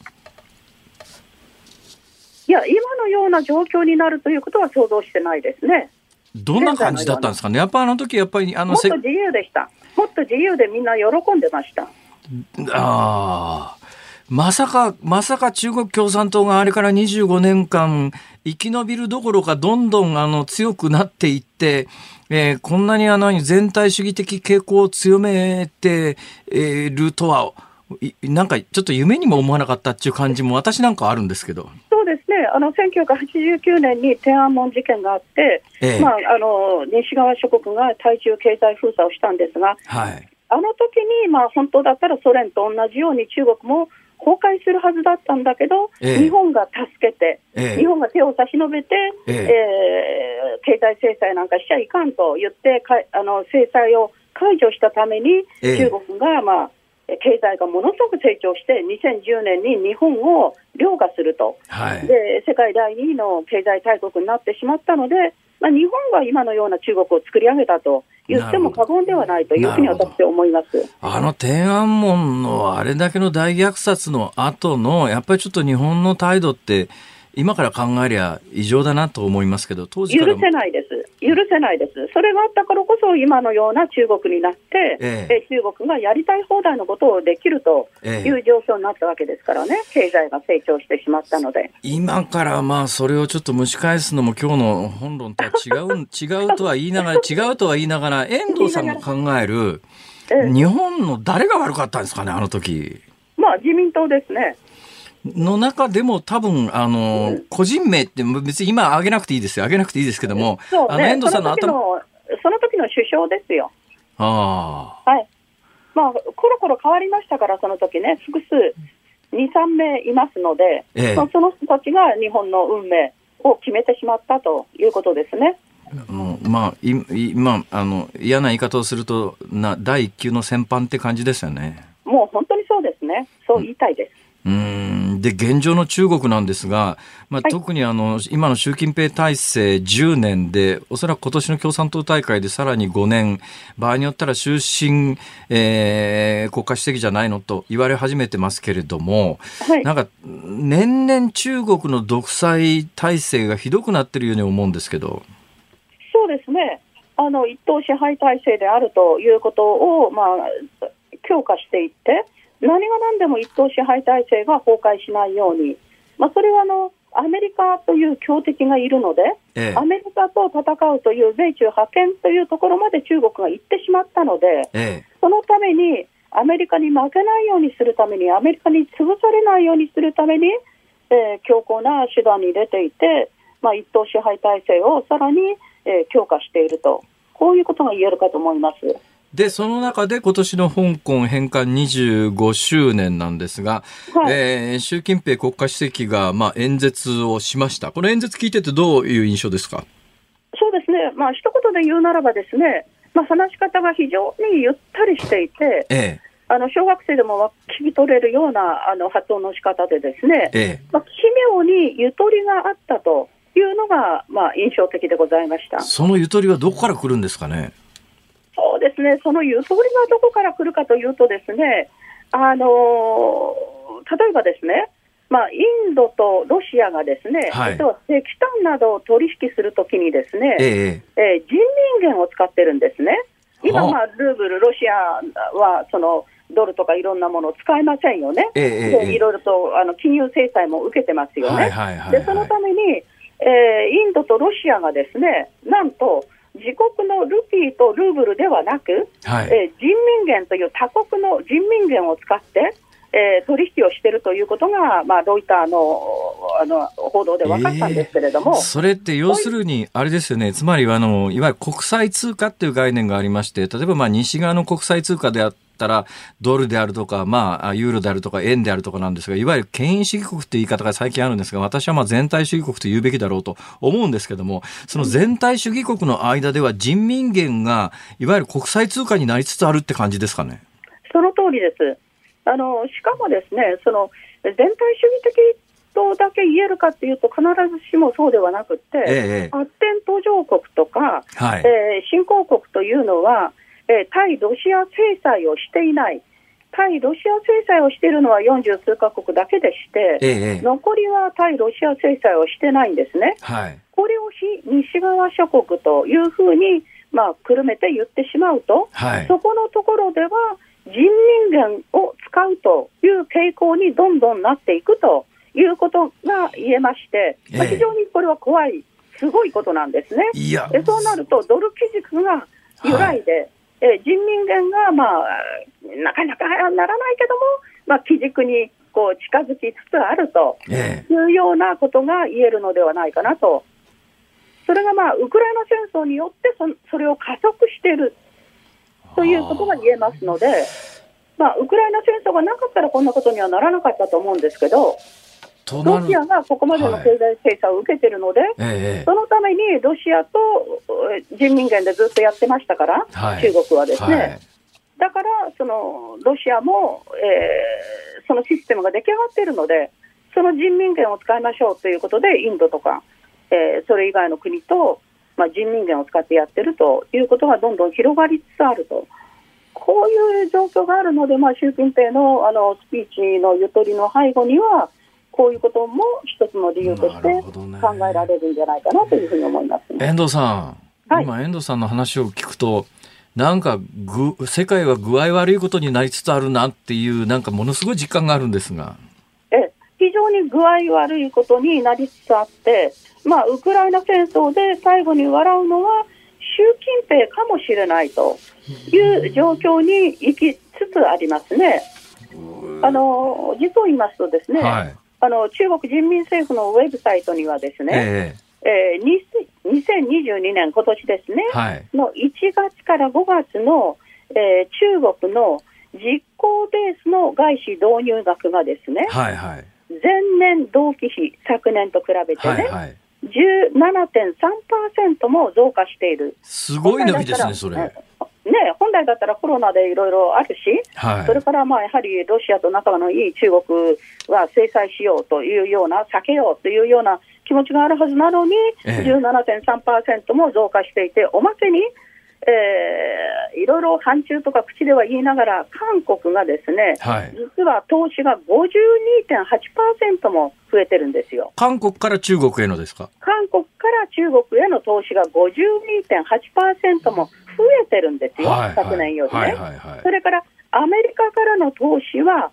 いや、今のような状況になるということは想像してないですね。どんな感じだったんですかね、やっぱあの時やっぱりあのもっと自由でした、もっと自由でみんな喜んでました。あまさか、まさか中国共産党があれから25年間生き延びるどころかどんどんあの強くなっていって、えー、こんなにあの全体主義的傾向を強めているとは、なんかちょっと夢にも思わなかったっていう感じも私なんかあるんですけど。ですね。ね、あの1989年に天安門事件があって、ええ、まあ、あの西側諸国が対中経済封鎖をしたんですが、はい、あの時にまに、あ、本当だったらソ連と同じように中国も崩壊するはずだったんだけど、え、日本が助けて、日本が手を差し伸べて、ええ。ー、経済制裁なんかしちゃいかんと言ってかあの制裁を解除したために、中国が、まあ、経済がものすごく成長して、2010年に日本を凌駕すると、はい、で世界第2位の経済大国になってしまったので、まあ、日本が今のような中国を作り上げたと言っても過言ではないというふうに私は思います。あの天安門のあれだけの大虐殺の後の、やっぱりちょっと日本の態度って、今から考えりゃ異常だなと思いますけど、当時許せないです。許せないです。それがあったからこそ、今のような中国になって、ええ、中国がやりたい放題のことをできるという状況になったわけですからね、経済が成長してしまったので。今からまあ、それをちょっと蒸し返すのも、今日の本論とは違う、違うとは言いながら、違うとは言いながら、遠藤さんが考える、日本の誰が悪かったんですかね、あの時。まあ、自民党ですね。の中でも多分、あの、うん、個人名って別に今挙げなくていいですよ。挙げなくていいですけども、ね、あの、遠藤さんの頭その時の首相ですよ。ああ。はい。まあ、コロコロ変わりましたから、その時ね、複数、2、3名いますので、ええ、まあ、その人たちが日本の運命を決めてしまったということですね。もうまあ、今あの嫌な言い方をするとな、第一級の戦犯って感じですよね。もう本当にそうですね、そう言いたいです。うんで現状の中国なんですが、まあ、特にあの、今の習近平体制10年で、おそらく今年の共産党大会でさらに5年、場合によったら終身、えー、国家主席じゃないのと言われ始めてますけれども、はい、なんか年々中国の独裁体制がひどくなってるように思うんですけど。そうですね。あの一党支配体制であるということを、まあ、強化していって、何が何でも一党支配体制が崩壊しないように、まあ、それはあのアメリカという強敵がいるので、ええ、アメリカと戦うという米中覇権というところまで中国が行ってしまったので、え、そのためにアメリカに負けないようにするために、アメリカに潰されないようにするために、えー、強硬な手段に出ていて、まあ、一党支配体制をさらに、えー、強化していると、こういうことが言えるかと思います。で、その中で今年の香港返還25周年なんですが、はい、えー、習近平国家主席が、まあ、演説をしました。この演説聞いててどういう印象ですか？そうですね。まあ、一言で言うならばですね、まあ、話し方が非常にゆったりしていて、ええ、あの小学生でも聞き取れるようなあの発音の仕方でですね、ええ、まあ、奇妙にゆとりがあったというのが、まあ、印象的でございましたそのゆとりはどこから来るんですかね？そうですね、そのゆとりがどこから来るかというと、ですねあの例えばですね、まあ、インドとロシアがですね、はい、石炭などを取引するときにですね、えええー、人民元を使ってるんですね。今、まあ、ルーブル、ロシアはそのドルとかいろんなものを使えませんよね、ええ、でいろいろとあの金融制裁も受けてますよね。でそのために、えー、インドとロシアがですねなんと自国のルピーとルーブルではなく、はい、えー、人民元という他国の人民元を使って、えー、取引をしているということが、まあ、ロイターのあの報道で分かったんですけれども、えー、それって要するに、あれですよね、つまりあのいわゆる国際通貨っていう概念がありまして、例えばまあ西側の国際通貨であって、ったら、ドルであるとか、まあ、ユーロであるとか、円であるとかなんですが、いわゆる権威主義国って言い方が最近あるんですが、私はまあ全体主義国と言うべきだろうと思うんですけども、その全体主義国の間では人民元が、いわゆる国際通貨になりつつあるって感じですかね？その通りです。あの、しかもですね、その、全体主義的とだけ言えるかっていうと、必ずしもそうではなくて、ええ、発展途上国とか、はい、えー、新興国というのは、えー、対ロシア制裁をしていない、対ロシア制裁をしているのは40数カ国だけでして、ええ、残りは対ロシア制裁をしてないんですね。はい、これを非西側諸国というふうに、まあ、くるめて言ってしまうと、はい、そこのところでは人民元を使うという傾向にどんどんなっていくということが言えまして、まあ、非常にこれは怖い、すごいことなんですね。でそうなると、ドル基軸が揺らいで、はいえ人民元が、まあ、なかなかならないけども、まあ、基軸に構近づきつつあるというようなことが言えるのではないかなと。それがまあ、ウクライナ戦争によってそ、それを加速している。ということが言えますので、まあ、ウクライナ戦争がなかったらこんなことにはならなかったと思うんですけど、ロシアがここまでの経済制裁を受けているので、はいそのためにロシアと人民元でずっとやってましたから、はい、中国はですね。はい、だからそのロシアも、えー、そのシステムが出来上がっているので、その人民元を使いましょうということで、インドとか、えー、それ以外の国と、まあ、人民元を使ってやってるということがどんどん広がりつつあると。こういう状況があるので、まあ、習近平のあのスピーチのゆとりの背後には、こういうことも一つの理由として考えられるんじゃないかなというふうに思います、ね、遠藤さん、はい、今、遠藤さんの話を聞くと、なんかぐ、世界は具合悪いことになりつつあるなっていう、なんかものすごい実感があるんですが。え非常に具合悪いことになりつつあって、まあ、ウクライナ戦争で最後に笑うのは、習近平かもしれないという状況に行きつつありますね。あの実を言いますとですね、はいあの中国人民政府のウェブサイトにはですね、えー、えー、2022年、今年ですね、はい、の1月から5月の、えー、中国の実行ベースの外資導入額がですね、はいはい、前年同期比、昨年と比べてね、はいはい、17.3%も増加している。すごい伸びですね、それ。ね、本来だったらコロナでいろいろあるし、はい、それからまあやはりロシアと仲のいい中国は制裁しようというような、避けようというような気持ちがあるはずなのに、ええ、17.3%も増加していて、おまけに、えー、いろいろ反中とか口では言いながら、韓国がですね、はい、実は投資が52.8%も増えてるんですよ。韓国から中国へのですか？韓国から中国への投資が52.8%も増えてるんですよ、はいはい、昨年よりね、はいはいはい。それからアメリカからの投資は、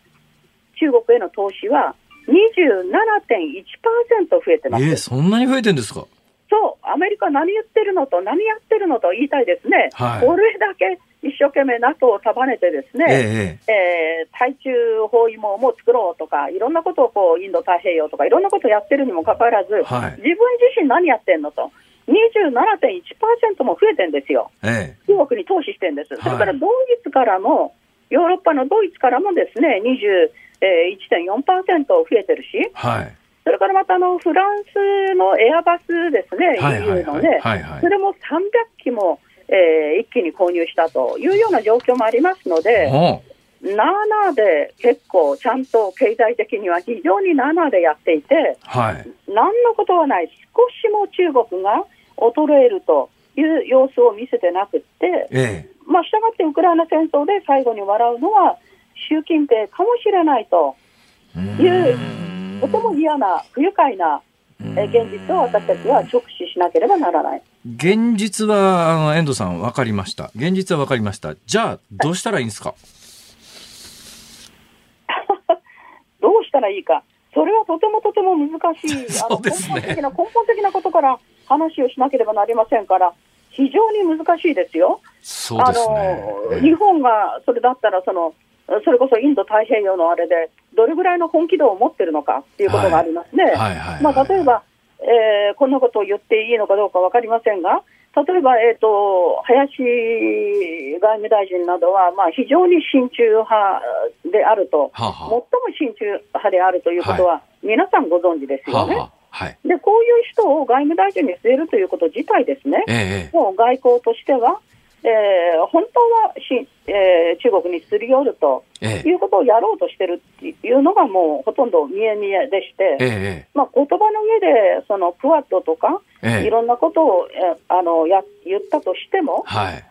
中国への投資は27.1%増えてます。えー、そんなに増えてるんですか？そう、アメリカ何言ってるのと何やってるのと言いたいですね。はい、これだけ一生懸命 NATO を束ねてですね、えええー、対中包囲網も作ろうとか、いろんなことをこうインド太平洋とかいろんなことをやってるにもかかわらず、はい、自分自身何やってんのと。27.1%も増えてるんですよ、ええ、中国に投資してるんです、はい、それからドイツからも、ヨーロッパのドイツからもですね21.4%増えてるし、はい、それからまたあのフランスのエアバスですね、EU のね、それも300機も、えー、一気に購入したというような状況もありますので、なあなあで結構ちゃんと経済的には非常になあなあでやっていて、はい、何のことはない、少しも中国が衰えるという様子を見せてなくって、ええ、まあ、したがってウクライナ戦争で最後に笑うのは習近平かもしれないという、とても嫌な、不愉快な現実を私たちは直視しなければならない。現実は、あの、遠藤さん分かりました。現実は分かりました。じゃあ、どうしたらいいんですか？したらいいか。それはとてもとても難しい、あの、根本的な、根本的なことから話をしなければなりませんから、非常に難しいですよ。すね、あの日本がそれだったらその、それこそインド太平洋のあれで、どれぐらいの本気度を持ってるのかっていうことがありますね。まあ、例えば、えー、こんなことを言っていいのかどうか分かりませんが、例えば、えーと、林外務大臣などは、まあ、非常に親中派であると、はあはあ、最も親中派であるということは、皆さんご存知ですよね。はあはあ。はい、でこういう人を外務大臣に据えるということ自体ですね、ええ、もう外交としては、えー、本当はし、えー、中国にすり寄るということをやろうとしてるっていうのがもうほとんど見え見えでして、えまあ、言葉の上でそのクワッドとか、いろんなことを、えあのや言ったとしても、はい、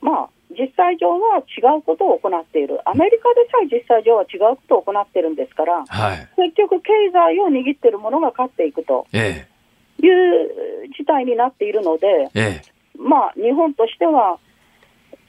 まあ実際上は違うことを行っている、アメリカでさえ実際上は違うことを行っているんですから、はい、結局、経済を握っているものが勝っていくという事態になっているので、ええ、まあ、日本としては、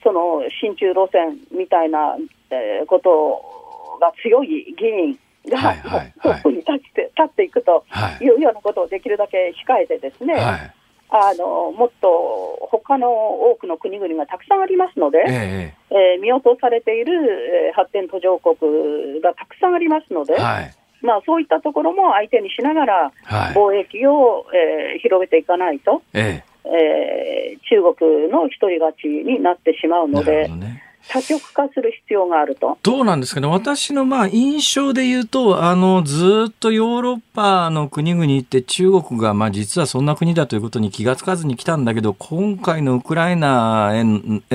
その親中路線みたいな、えー、ことが強い議員が、はいはいはい、トップに立って立っていくとい。うようなことをできるだけ控えてですね、はい。あのもっと他の多くの国々がたくさんありますので、えええー、見落とされている、えー、発展途上国がたくさんありますので、はい、まあ、そういったところも相手にしながら、貿易を、えー、広げていかないと、えええー、中国の一人勝ちになってしまうので。多極化する必要があると。どうなんですかね。私のまあ印象で言うと、あの、ずっとヨーロッパの国々って中国がまあ実はそんな国だということに気がつかずに来たんだけど、今回のウクライナへ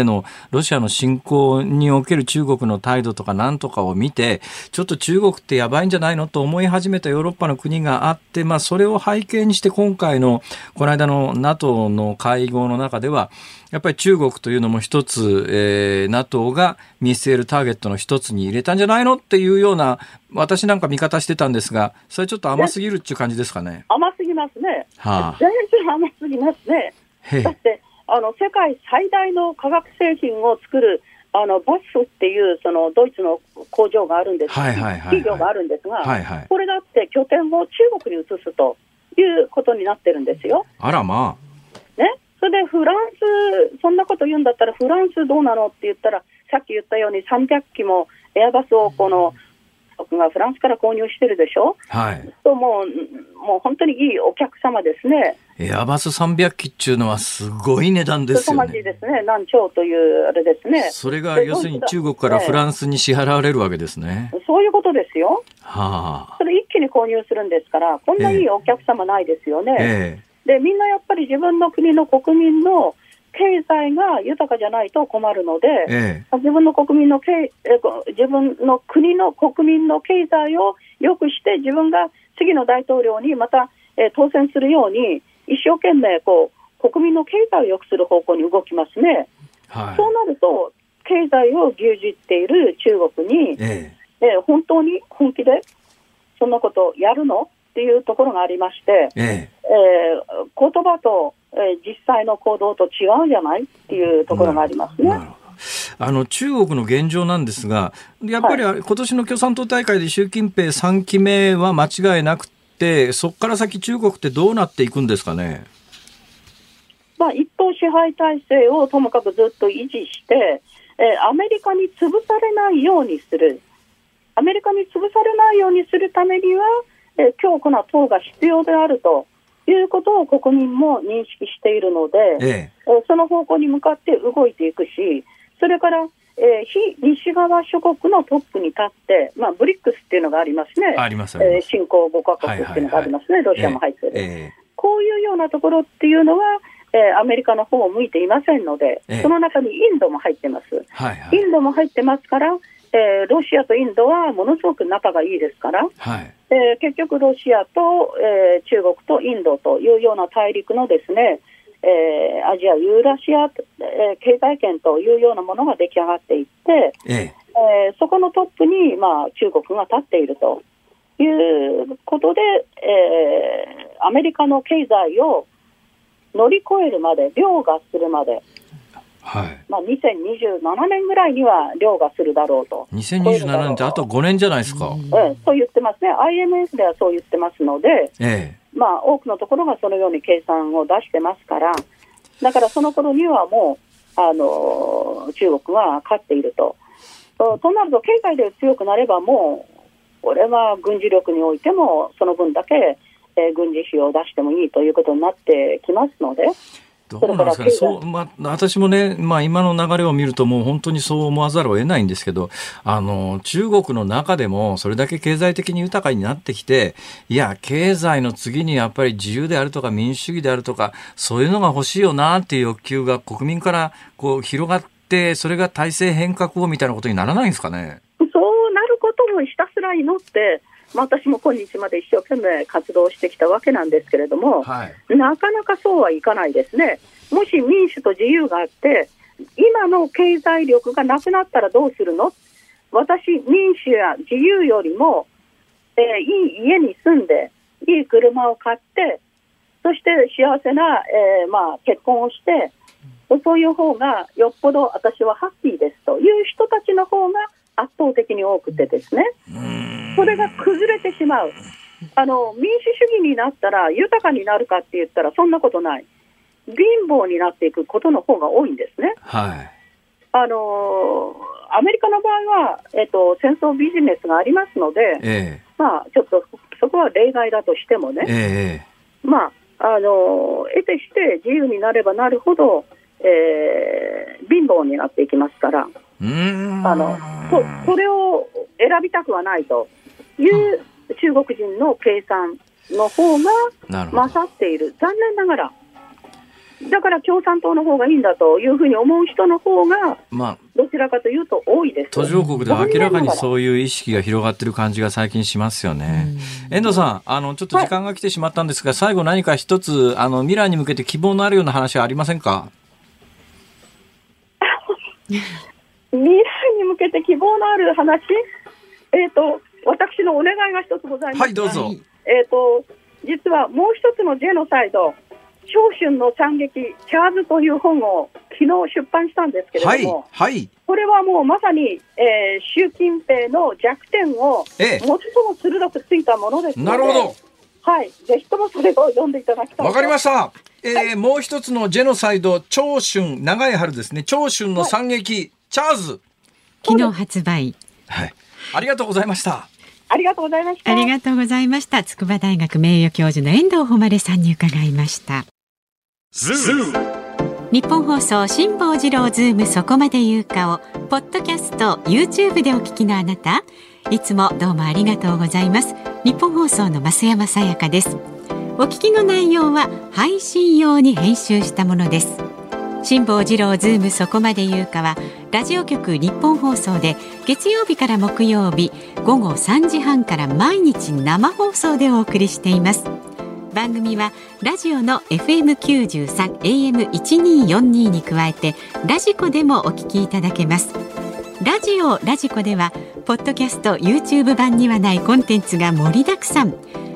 のロシアの侵攻における中国の態度とかなんとかを見て、ちょっと中国ってやばいんじゃないのと思い始めたヨーロッパの国があって、まあそれを背景にして今回の、この間の NATO の会合の中では、やっぱり中国というのも一つ、えー、NATO が見据えるターゲットの一つに入れたんじゃないのっていうような、私なんか見方してたんですが、それちょっと甘すぎるっていう感じですかね。甘すぎますね。はあ、全然甘すぎますね。だって、あの、世界最大の化学製品を作る、あのボスっていうそのドイツの工場があるんです、はいはいはいはい、企業があるんですが、はいはい、これだって拠点を中国に移すということになってるんですよ。あらまあ。ね、それでフランス、そんなこと言うんだったら、フランスどうなのって言ったら、さっき言ったように300機もエアバスをこの、がフランスから購入してるでしょ、はい、ともうもう本当にいいお客様ですね。エアバス300機っていうのはすごい値段ですよね。すですね。何兆というあれですね。それが要するに中国からフランスに支払われるわけですね。そういうことですよ。はあ。それ一気に購入するんですから、こんないいお客様ないですよね。ええでみんなやっぱり自分の国の国民の経済が豊かじゃないと困るので、ええ、自分の国民の経自分の国の国民の経済を良くして自分が次の大統領にまた、えー、当選するように一生懸命こう国民の経済を良くする方向に動きますね。はい、そうなると経済を牛耳っている中国に、ええ。えー、本当に本気でそんなことをやるの？っていうところがありまして、えええー、言葉と、えー、実際の行動と違うじゃないっていうところがありますね。あの中国の現状なんですが、やっぱり、今年の共産党大会で習近平3期目は間違いなくて、そこから先、中国ってどうなっていくんですかね？まあ、一党支配体制をともかくずっと維持して、えー、アメリカに潰されないようにする、アメリカに潰されないようにするためには、え強固な党が必要であるということを国民も認識しているので、ええ。その方向に向かって動いていくし、それから、えー、非西側諸国のトップに立って、まあ、ブリックスっていうのがありますね、ありますえー、新興5か国っていうのがありますね、はいはいはい、ロシアも入ってる、ええ、こういうようなところっていうのは、えー、アメリカの方を向いていませんので、その中にインドも入ってます、はいはい、インドも入ってますから、えー、ロシアとインドはものすごく仲がいいですから、はい。えー、結局、ロシアと、えー、中国とインドというような大陸のですね、えー、アジアユーラシア、えー、経済圏というようなものが出来上がっていって、ええ。えー、そこのトップに、まあ、中国が立っているということで、えー、アメリカの経済を乗り越えるまで、凌駕するまで、はい、まあ、2027年ぐらいには凌駕するだろうと。2027年ってあと5年じゃないですか。うん、そう言ってますね。IMF ではそう言ってますので、ええ、まあ、多くのところがそのように計算を出してますから、だからその頃にはもう、あの、中国は勝っていると。となると、経済で強くなればもう、これは軍事力においても、その分だけ、えー、軍事費を出してもいいということになってきますので、どうなんですかね、そう、まあ、私もね、まあ、今の流れを見ると、もう本当にそう思わざるを得ないんですけど、あの、中国の中でも、それだけ経済的に豊かになってきて、いや、経済の次にやっぱり自由であるとか民主主義であるとか、そういうのが欲しいよなっていう欲求が国民からこう広がって、それが体制変革をみたいなことにならないんですかね。そうなることもひたすら祈って、まあ、私も今日まで一生懸命活動してきたわけなんですけれども、はい、なかなかそうはいかないですね。もし民主と自由があって、今の経済力がなくなったらどうするの？私、民主や自由よりも、えー、いい家に住んで、いい車を買って、そして幸せな、えー、まあ、結婚をして、そういう方がよっぽど私はハッピーですという人たちの方が圧倒的に多くてですね。それが崩れてしまう。あの民主主義になったら豊かになるかって言ったらそんなことない。貧乏になっていくことの方が多いんですね。はい。あのアメリカの場合は、えっ、と、戦争ビジネスがありますので、えー、まあ、ちょっとそこは例外だとしてもね、えー、まあ、あの得てして自由になればなるほど、えー、貧乏になっていきますから、あのそそれを選びたくはないと。いう中国人の計算の方が勝っている、残念ながら。だから共産党の方がいいんだというふうに思う人の方が、まあ、どちらかというと多いです。途上国で明らかにそういう意識が広がっている感じが最近しますよね。遠藤さん、あの、ちょっと時間が来てしまったんですが、はい、最後何か一つ、あの、未来に向けて希望のあるような話はありませんか？未来に向けて希望のある話？えっ、ー、と、私のお願いが一つございます。はい、どうぞ。えっ、ー、と、実はもう一つのジェノサイド、長春の惨劇、チャーズという本を昨日出版したんですけれども、はい、はい、これはもうまさに、えー、習近平の弱点を最も鋭くついたものですので、なるほど。はい、ぜひともそれを読んでいただきたい。わかりました。えー、はい、もう一つのジェノサイド、長春、長い春ですね。長春の惨劇、はい、チャーズ。昨日発売。はい。ありがとうございました。ありがとうございました。ありがとうございました。筑波大学名誉教授の遠藤誉さんに伺いました。ニッポン放送辛坊治郎ズームそこまで言うかをポッドキャスト YouTube でお聞きのあなたいつもどうもありがとうございますニッポン放送の増山さやかですお聞きの内容は配信用に編集したものです辛坊治郎ズームそこまで言うかはラジオ局日本放送で月曜日から木曜日午後3時半から毎日生放送でお送りしています。番組はラジオの FM93 AM1242 に加えてラジコでもお聞きいただけます。ラジオラジコではポッドキャスト YouTube 版にはないコンテンツが盛りだくさん。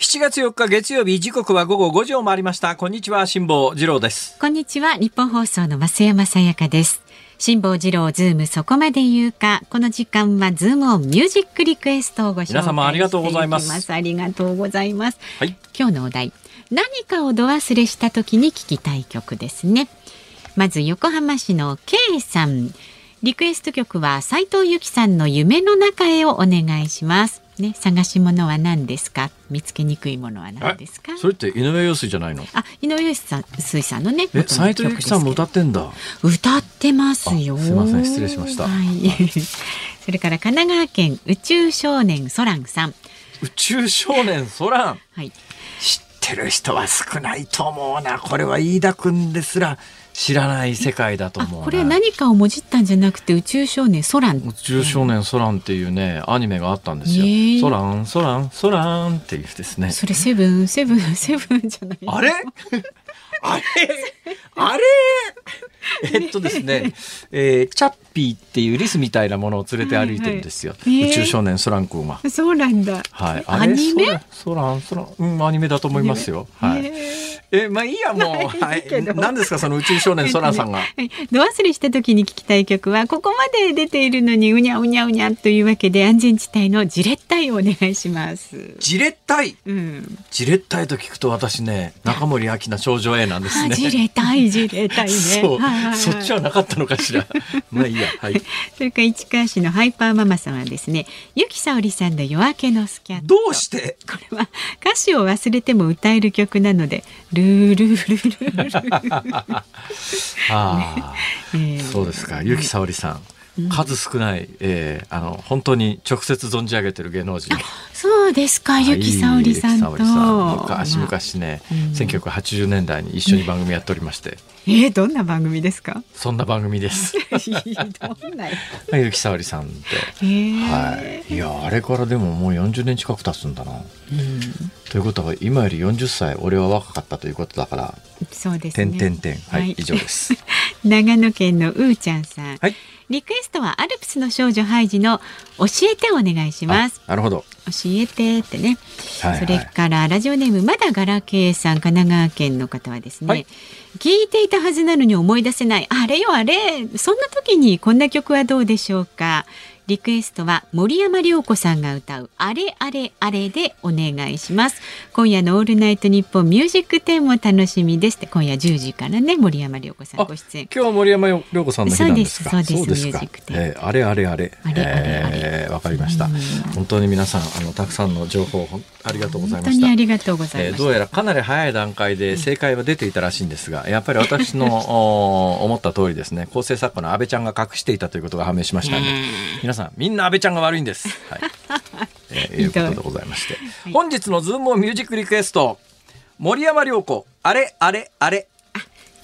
7月4日月曜日時刻は午後5時を回りました。こんにちは辛坊治郎です。こんにちは日本放送の増山さやかです。辛坊治郎ズームそこまで言うか。この時間はズームオンミュージックリクエストをご紹介皆様ありがとうございます。ありがとうございます、はい、今日のお題。何かをど忘れした時に聞きたい曲ですね。まず横浜市の K さん。リクエスト曲は斉藤由貴さんの夢の中へをお願いしますね、探し物は何ですか？見つけにくいものは何ですか？それって井上陽水じゃないの？あ井上陽水さんのねえ斉藤由貴さんも歌ってんだ。歌ってますよ。すみません失礼しました、はい、それから神奈川県宇宙少年ソランさん。宇宙少年ソラン。はい。知ってる人は少ないと思うな。これは飯田君ですら知らない世界だと思うこれ何かをもじったんじゃなくて宇宙少年ソラン。宇宙少年ソランっていうねアニメがあったんですよ、ソランソランソランっていうですね。それセブンセブンセブンじゃない。あれ？あれ？あれ？えっとですね、えー、チャッピーっていうリスみたいなものを連れて歩いてるんですよ。はいはい、宇宙少年ソラン君は。そうなんだ。はい。アニメ？ソラン、ソラン、うん、アニメだと思いますよ。はい。え、まあいいや、もう。はい。何ですか、その宇宙少年ソランさんが？ど忘れした時に聞きたい曲は、ここまで出ているのに、うにゃうにゃうにゃというわけで、安全地帯のジレッタイをお願いします。ジレッタイうん。ジレッタイと聞くと私ね、中森明菜少女 A なんですね。ジレタイ、ジレタイね。そう。そっちはなかったのかしら。まあいいや。はい。それから市川市のハイパーママさんはですね、ゆきさおりさんの夜明けのスキャンどうして？これは歌詞を忘れても歌える曲なので、ルールルルルル。ああ、ねえー、そうですか。ゆきさおりさん。数少ない、えー、あの本当に直接存じ上げてる芸能人。そうですか、ゆきさおりさんと。昔昔ね、うん、1980年代に一緒に番組やっておりまして。えー、どんな番組ですか？そんな番組です。どんな。ゆきさおりさんって、はい、いやあれからでももう40年近く経つんだな、うん、ということは今より40歳俺は若かったということだから。そうですね。点点はい、はい、以上です。長野県のうーちゃんさん。はい。リクエストはアルプスの少女ハイジの教えてお願いします。なるほど。教えてってね。はいはい、それからラジオネームまだガラケーさん神奈川県の方はですね、はい、聞いていたはずなのに思い出せないあれよあれそんな時にこんな曲はどうでしょうか。リクエストは森山良子さんが歌うあれあれあれでお願いします。今夜のオールナイトニッポンミュージックテーマも楽しみです今夜10時からね森山良子さんご出演。今日は森山良子さんの日なんですか？そうですそうですミュージックテーマ、えー、あれあれあれ。あえー、わかりました。本当に皆さんあのたくさんの情報ありがとうございました。ありがとうございます、えー、どうやらかなり早い段階で正解は出ていたらしいんですがやっぱり私の 思った通りですね構成作家の安倍ちゃんが隠していたということが判明しましたので皆さんみんな安倍ちゃんがが悪いんです。はい。えー、いうことでございまして、はい、本日のズームミュージックリクエスト森山良子あれあれあれ。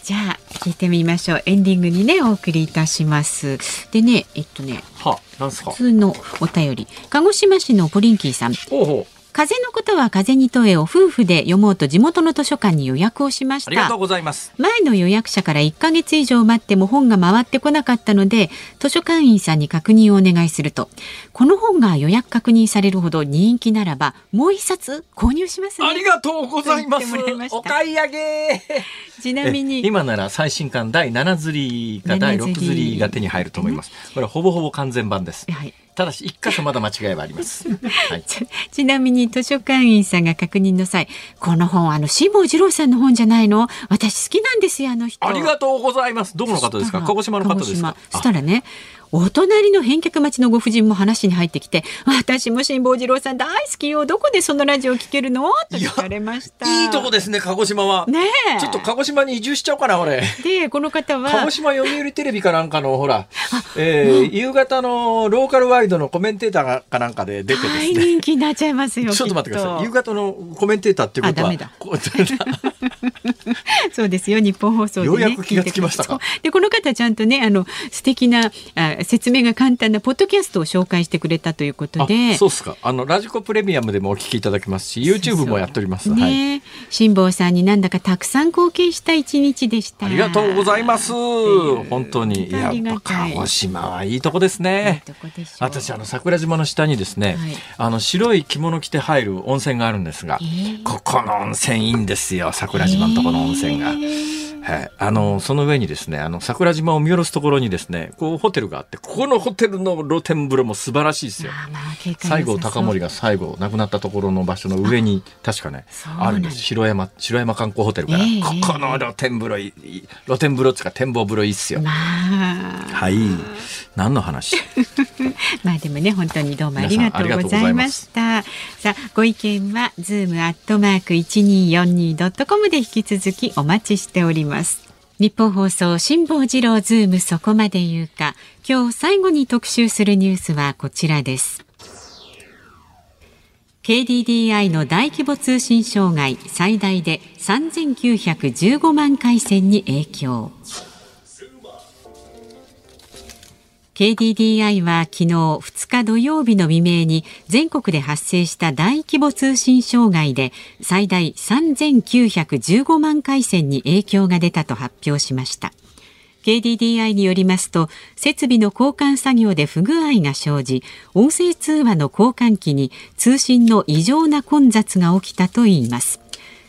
じゃあ聞いてみましょう。エンディングにねお送りいたします。でねえっとね。はなんすか？普通のお便り。鹿児島市のポリンキーさん。ほうほう風のことは風に問えを夫婦で読もうと地元の図書館に予約をしました。ありがとうございます。前の予約者から1ヶ月以上待っても本が回ってこなかったので、図書館員さんに確認をお願いすると、この本が予約確認されるほど人気ならば、もう一冊購入します、ね、ありがとうございます。お買い上げ。ちなみに今なら最新刊第7釣りか第6釣りが手に入ると思います。これはほぼほぼ完全版です。はい。ただし一箇所まだ間違いはあります。はい、ちなみに図書館員さんが確認の際、この本あの辛坊治郎さんの本じゃないの？私好きなんですよあの人。ありがとうございます。どこの方ですか？鹿児島の方ですか？そしたらね、お隣の返却待ちのご婦人も話に入ってきて私も辛坊治郎さん大好きよ。どこでそのラジオ聞けるの？と聞かれました。いいとこですね鹿児島は。ねちょっと鹿児島に移住しちゃおうかな俺でこの方は？鹿児島読売テレビかなんかのほら、えー、夕方のローカルワイドのコメンテーターかなんかで出てですね。大人気になっちゃいますよちょっと待ってください。夕方のコメンテーターっていうことは そうですよ日本放送で、ね、ようやく気がつきましたか？でこの方ちゃんとねあの素敵なあ説明が簡単なポッドキャストを紹介してくれたということで。そうですか。あのラジコプレミアムでもお聞きいただけます。し YouTube もやっております。ね、はい、辛坊さんになんだかたくさん貢献した一日でした。ありがとうございます。本当に。やっぱ鹿児島はいいとこですね。私あの桜島の下にですね、はい、あの白い着物着て入る温泉があるんですが、えー、ここの温泉いいんですよ。桜島のところの温泉が。えーはい、あのその上にですねあの桜島を見下ろすところにですねこうホテルがあってここのホテルの露天風呂も素晴らしいですよ。西郷隆盛が最後亡くなったところの場所の上に確かねあるんです。城山城山観光ホテルから、えー、ここの露天風呂いい露天風呂っていうか展望風呂いいっすよ。はい。何の話？まあでもね本当にどうもありがとうございました。さあご意見はズームアットマーク一二四二ドットコムで引き続きお待ちしておりますニッポン放送辛坊治郎ズームそこまで言うか。今日最後に特集するニュースはこちらです。KDDI の大規模通信障害最大で3915万回線に影響。KDDI は昨日2日土曜日の未明に全国で発生した大規模通信障害で最大3915万回線に影響が出たと発表しました。KDDI によりますと設備の交換作業で不具合が生じ音声通話の交換機に通信の異常な混雑が起きたといいます。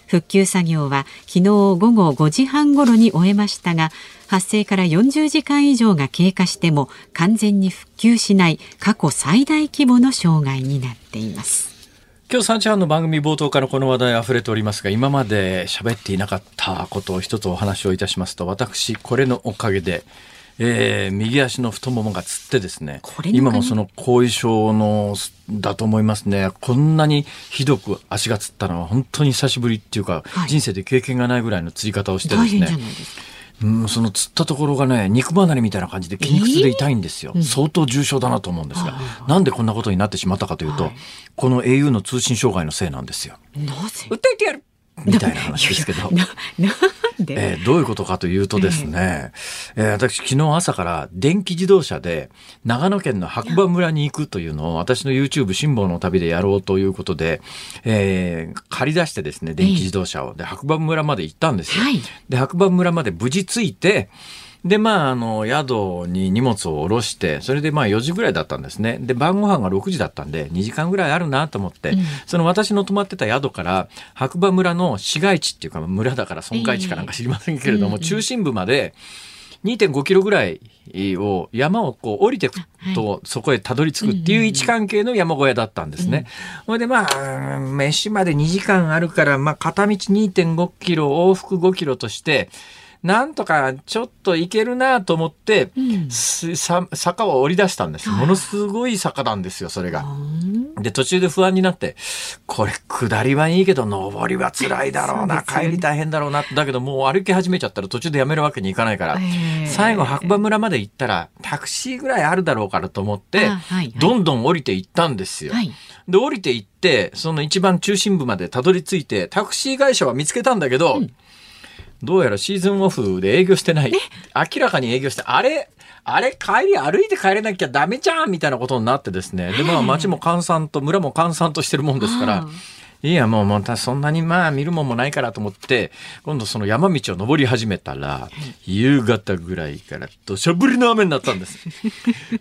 復旧作業は昨日午後5時半ごろに終えましたが発生から40時間以上が経過しても完全に復旧しない過去最大規模の障害になっています。今日3時半の番組冒頭からこの話題溢れておりますが今まで喋っていなかったことを一つお話をいたしますと私これのおかげでえー、右足の太ももがつってですね今もその後遺症のだと思いますね。こんなにひどく足がつったのは本当に久しぶりっていうか、はい、人生で経験がないぐらいのつり方をしてですねうん、その釣ったところがね肉離れみたいな感じで筋肉痛で痛いんですよ、えー、相当重症だなと思うんですが、うん、なんでこんなことになってしまったかというと、はい、この au の通信障害のせいなんですよ。なぜ？訴えてやるみたいな話ですけど。えー、どういうことかというとですね、えー、えー、私昨日朝から電気自動車で長野県の白馬村に行くというのを私の YouTube 辛抱の旅でやろうということで、えー、借り出してですね、電気自動車を。で、白馬村まで行ったんですよ。はい、で、白馬村まで無事着いて、で、まあ、あの、宿に荷物を下ろして、それでまあ4時ぐらいだったんですね。で、晩ご飯が6時だったんで、2時間ぐらいあるなと思って、うん、その私の泊まってた宿から、白馬村の市街地っていうか、村だから村会地かなんか知りませんけれども、えー、中心部まで、2.5キロぐらいを山をこう降りていくとそこへたどり着くっていう位置関係の山小屋だったんですね。ほ、うんでまあ飯まで2時間あるからまあ片道2.5キロ往復5キロとしてなんとかちょっといけるなと思って、うん、坂を降り出したんです。ものすごい坂なんですよ、それが。で、途中で不安になって、これ下りはいいけど、上りは辛いだろうな、う帰り大変だろうな。だけどもう歩き始めちゃったら途中でやめるわけにいかないから、最後白馬村まで行ったら、タクシーぐらいあるだろうからと思って、どんどん降りて行ったんですよ。はい、で、降りて行って、その一番中心部までたどり着いて、タクシー会社は見つけたんだけど、うんどうやらシーズンオフで営業してない。明らかに営業して、あれ、あれ帰り歩いて帰れなきゃダメじゃんみたいなことになってですね。で、まあ街も閑散と、村も閑散としてるもんですから、いや、もう、もう、そんなにまあ見るもんもないからと思って、今度その山道を登り始めたら、夕方ぐらいから土砂降りの雨になったんです。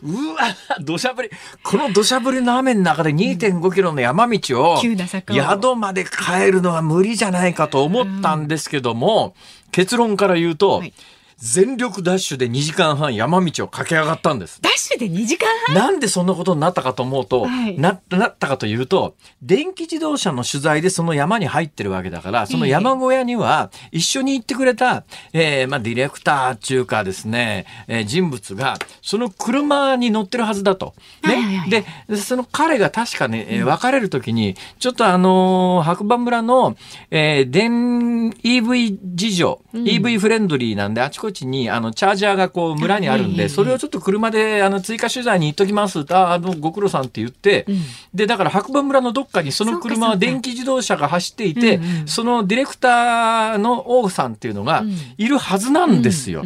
うわ、土砂降り。この土砂降りの雨の中で2.5キロの山道を、宿まで帰るのは無理じゃないかと思ったんですけども、結論から言うと、はい全力ダッシュで2時間半山道を駆け上がったんです。ダッシュで2時間半？なんでそんなことになったかと思うと、はい、な、なったかというと、電気自動車の取材でその山に入ってるわけだから、その山小屋には一緒に行ってくれた、えー、まあディレクターっていうかですね、えー、人物が、その車に乗ってるはずだと。ね。はいはいはい、で、その彼が確かね、えー、別れる時に、ちょっとあのー、白馬村の、えー、電 EV 事情、うん、EV フレンドリーなんで、あちここ地にあのチャージャーがこう村にあるんで、それをちょっと車であの追加取材に行っときますああのご苦労さんって言って、でだから白馬村のどっかにその車は電気自動車が走っていてそのディレクターの王さんっていうのがいるはずなんですよ。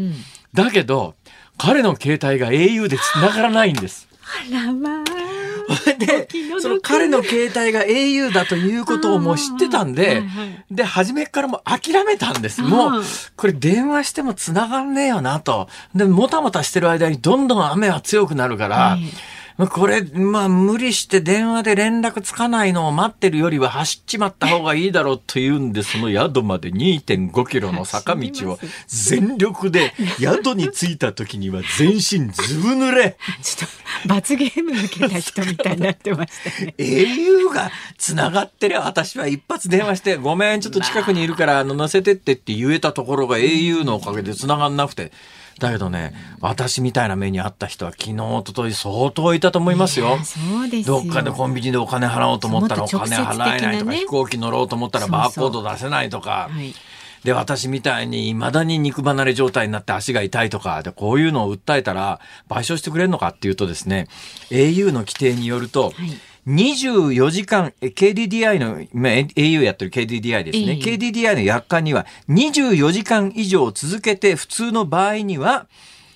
だけど彼の携帯が au で繋がらないんです。あらまあで、その彼の携帯が au だということをもう知ってたんで、で、初めからもう諦めたんです。もう、これ電話しても繋がんねえよなと。で、もたもたしてる間にどんどん雨は強くなるから、これ、まあ、無理して電話で連絡つかないのを待ってるよりは走っちまった方がいいだろうというんで、その宿まで2.5キロの坂道を全力で宿に着いた時には全身ずぶ濡れ。ちょっと罰ゲーム受けた人みたいになってましたね。au が繋がってりゃ私は一発電話して、ごめん、ちょっと近くにいるから、あの、乗せてってって言えたところが au のおかげで繋がんなくて。だけどね、私みたいな目にあった人は昨日、一昨日相当いたと思いますよ。すどっかでコンビニでお金払おうと思ったらお金払えないとか、ね、飛行機乗ろうと思ったらバーコード出せないとか。はい。で、私みたいに未だに肉離れ状態になって足が痛いとか、で、こういうのを訴えたら賠償してくれるのかっていうとですね、au の規定によると、はい24時間、KDDI の、今 au やってる KDDI ですね。KDDI の約款には24時間以上続けて普通の場合には、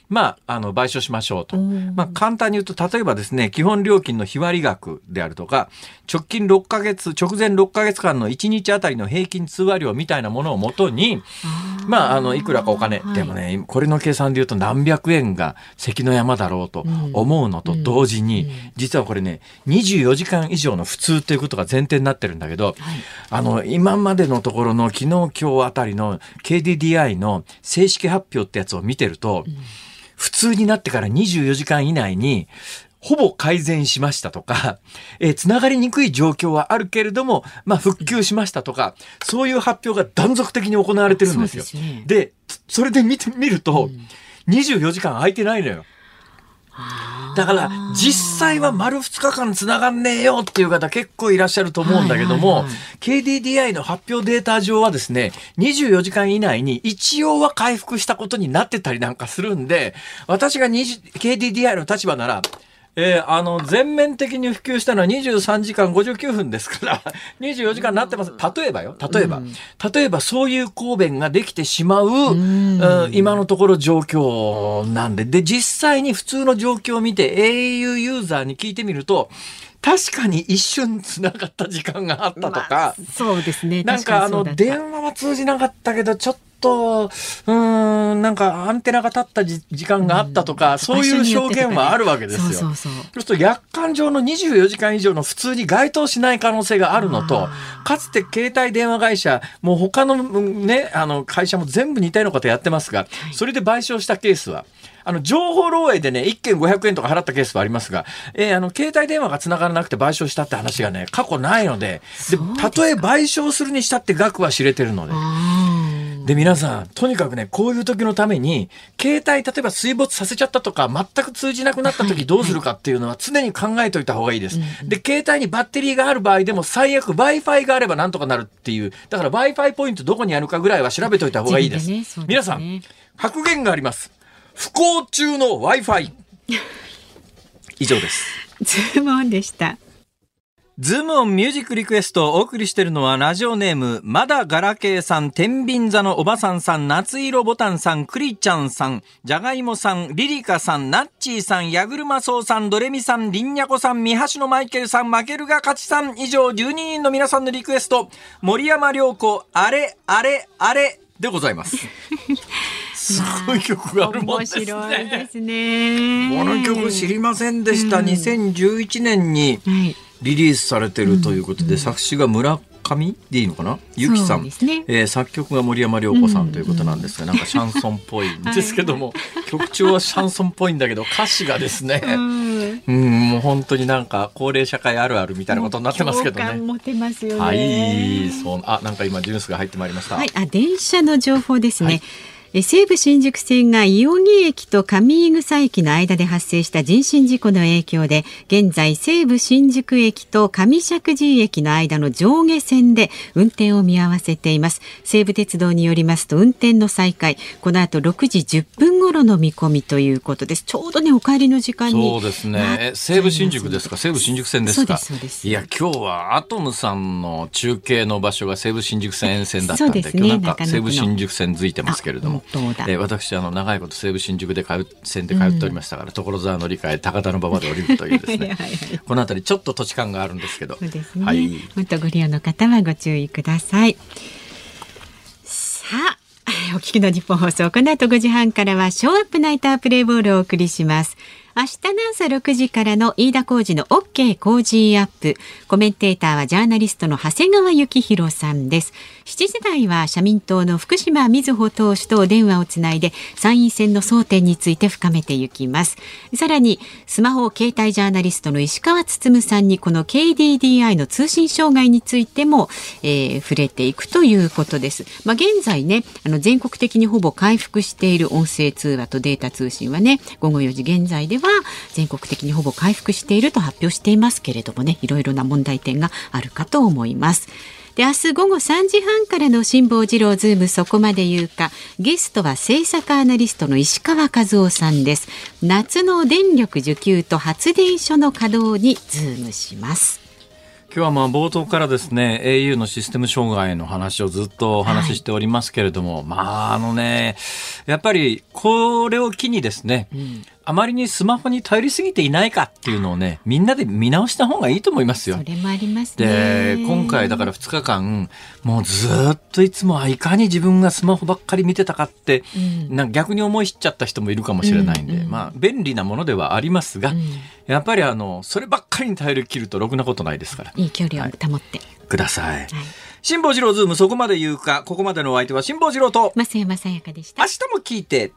まあ、あの、賠償しましょうと。まあ、簡単に言うと、例えばですね、基本料金の日割り額であるとか、直近6ヶ月、直前6ヶ月間の1日あたりの平均通話料みたいなものをもとに、まあ、あの、いくらかお金、はい、でもね、これの計算で言うと何百円が関の山だろうと思うのと同時に、実はこれね、24時間以上の普通ということが前提になってるんだけど、はい、あの、今までのところの昨日今日あたりの KDDI の正式発表ってやつを見てると、うん。普通になってから24時間以内に、ほぼ改善しましたとか、えー、つながりにくい状況はあるけれども、まあ、復旧しましたとか、そういう発表が断続的に行われてるんですよ。で、ね、それで見てみると、うん、24時間空いてないのよ。だから実際は丸2日間つながんねえよっていう方結構いらっしゃると思うんだけども、はいはいはい、KDDI の発表データ上はですね、24時間以内に一応は回復したことになってたりなんかするんで、私が KDDI の立場なら、えー、あの、全面的に普及したのは23時間59分ですから、24時間になってます。例えばよ、例えば、うん、例えばそういう抗弁ができてしまう、うん、今のところ状況なんで、で、実際に普通の状況を見て au ユーザーに聞いてみると、確かに一瞬つながった時間があったとか、まあ、そうですね。なんかあの、電話は通じなかったけど、ちょっと、うん、なんかアンテナが立った時間があったとか、うん、そういう証言はあるわけですよ。そうそうそう。そうすると、約款上の24時間以上の普通に該当しない可能性があるのと、かつて携帯電話会社、もう他のね、あの会社も全部似たようなことやってますが、それで賠償したケースは、あの、情報漏洩でね、1件500円とか払ったケースはありますが、えー、あの、携帯電話が繋がらなくて賠償したって話がね、過去ないので、で、たとえ賠償するにしたって額は知れてるので。で、皆さん、とにかくね、こういう時のために、携帯、例えば水没させちゃったとか、全く通じなくなった時どうするかっていうのは常に考えておいた方がいいです。で、携帯にバッテリーがある場合でも、最悪 Wi-Fi があればなんとかなるっていう、だから Wi-Fi ポイントどこにあるかぐらいは調べておいた方がいいです。ねすね、皆さん、格言があります。不幸中の Wi-Fi。以上です。ズームオンでした。ズームオンミュージックリクエストをお送りしているのはラジオネーム、まだガラケーさん、天秤座のおばさんさん、夏色ボタンさん、クリちゃんさん、じゃがいもさん、リリカさん、ナッチーさん、ヤグルマソウさん、ドレミさん、リンニャコさん、三橋のマイケルさん、負けるが勝ちさん、以上12人の皆さんのリクエスト、森山良子、あれ、あれ、あれでございます。すごい曲があるもんですね。面白いですね。この曲知りませんでした。うん、2011年に、はいリリースされてるということで、うん、作詞が村上でいいのかな？ゆきさん、ね。えー、作曲が森山良子さんということなんですが、うん、なんかシャンソンっぽい。んですけども、はい、曲調はシャンソンっぽいんだけど歌詞がですね、うん、うんもう本当になんか高齢社会あるあるみたいなことになってますけどね。持てますよね。はい、そうあなんか今ジュースが入ってまいりました。はい、あ電車の情報ですね。はい西武新宿線が伊予木駅と上井草駅の間で発生した人身事故の影響で現在西武新宿駅と上石神井駅の間の上下線で運転を見合わせています。西武鉄道によりますと運転の再開この後6時10分頃の見込みということです。ちょうどねお帰りの時間に。そうですね。西武新宿ですか？西武新宿線ですか？いや今日はアトムさんの中継の場所が西武新宿線沿線だったんで、ね、今日なんか西武新宿線づいてますけれどもえー、私あの長いこと西武新宿で通う線で通っておりましたから、うん、所沢乗り換え高田の馬場で降りるというですね。はい、この辺りちょっと土地感があるんですけどそうですね、はい、もっとご利用の方はご注意ください。さあお聞きの日本放送この後5時半からはショーアップナイタープレイボールをお送りします明日の朝6時からの飯田浩二の OK 工事アップ。コメンテーターはジャーナリストの長谷川幸宏さんです。7時台は社民党の福島みずほ党首とお電話をつないで参院選の争点について深めていきます。さらにスマホ携帯ジャーナリストの石川つさんにこの KDDI の通信障害についても、えー、触れていくということです。まあ、現在ね、あの全国的にほぼ回復している音声通話とデータ通信はね、午後4時現在で全国的にほぼ回復していると発表していますけれどもねいろいろな問題点があるかと思います。で明日午後3時半からの辛坊治郎ズームそこまで言うかゲストは政策アナリストの石川和男さんです。夏の電力需給と発電所の稼働にズームします。今日はまあ冒頭からですね au のシステム障害の話をずっとお話ししておりますけれども、はい、まああのねやっぱりこれを機にですね、うん、あまりにスマホに頼りすぎていないかっていうのをねみんなで見直した方がいいと思いますよ。それもありますで今回だから2日間もうずっといつもいかに自分がスマホばっかり見てたかって、うん、なんか逆に思い知っちゃった人もいるかもしれないんで、うんうん、まあ便利なものではありますが、うん、やっぱりあのそればっかりに頼り切るとろくなことないですから。いい距離を保って、はいください。はい辛坊治郎ズームそこまで言うか、ここまでのお相手は辛坊治郎と、増山さやかでした。明日も聞いて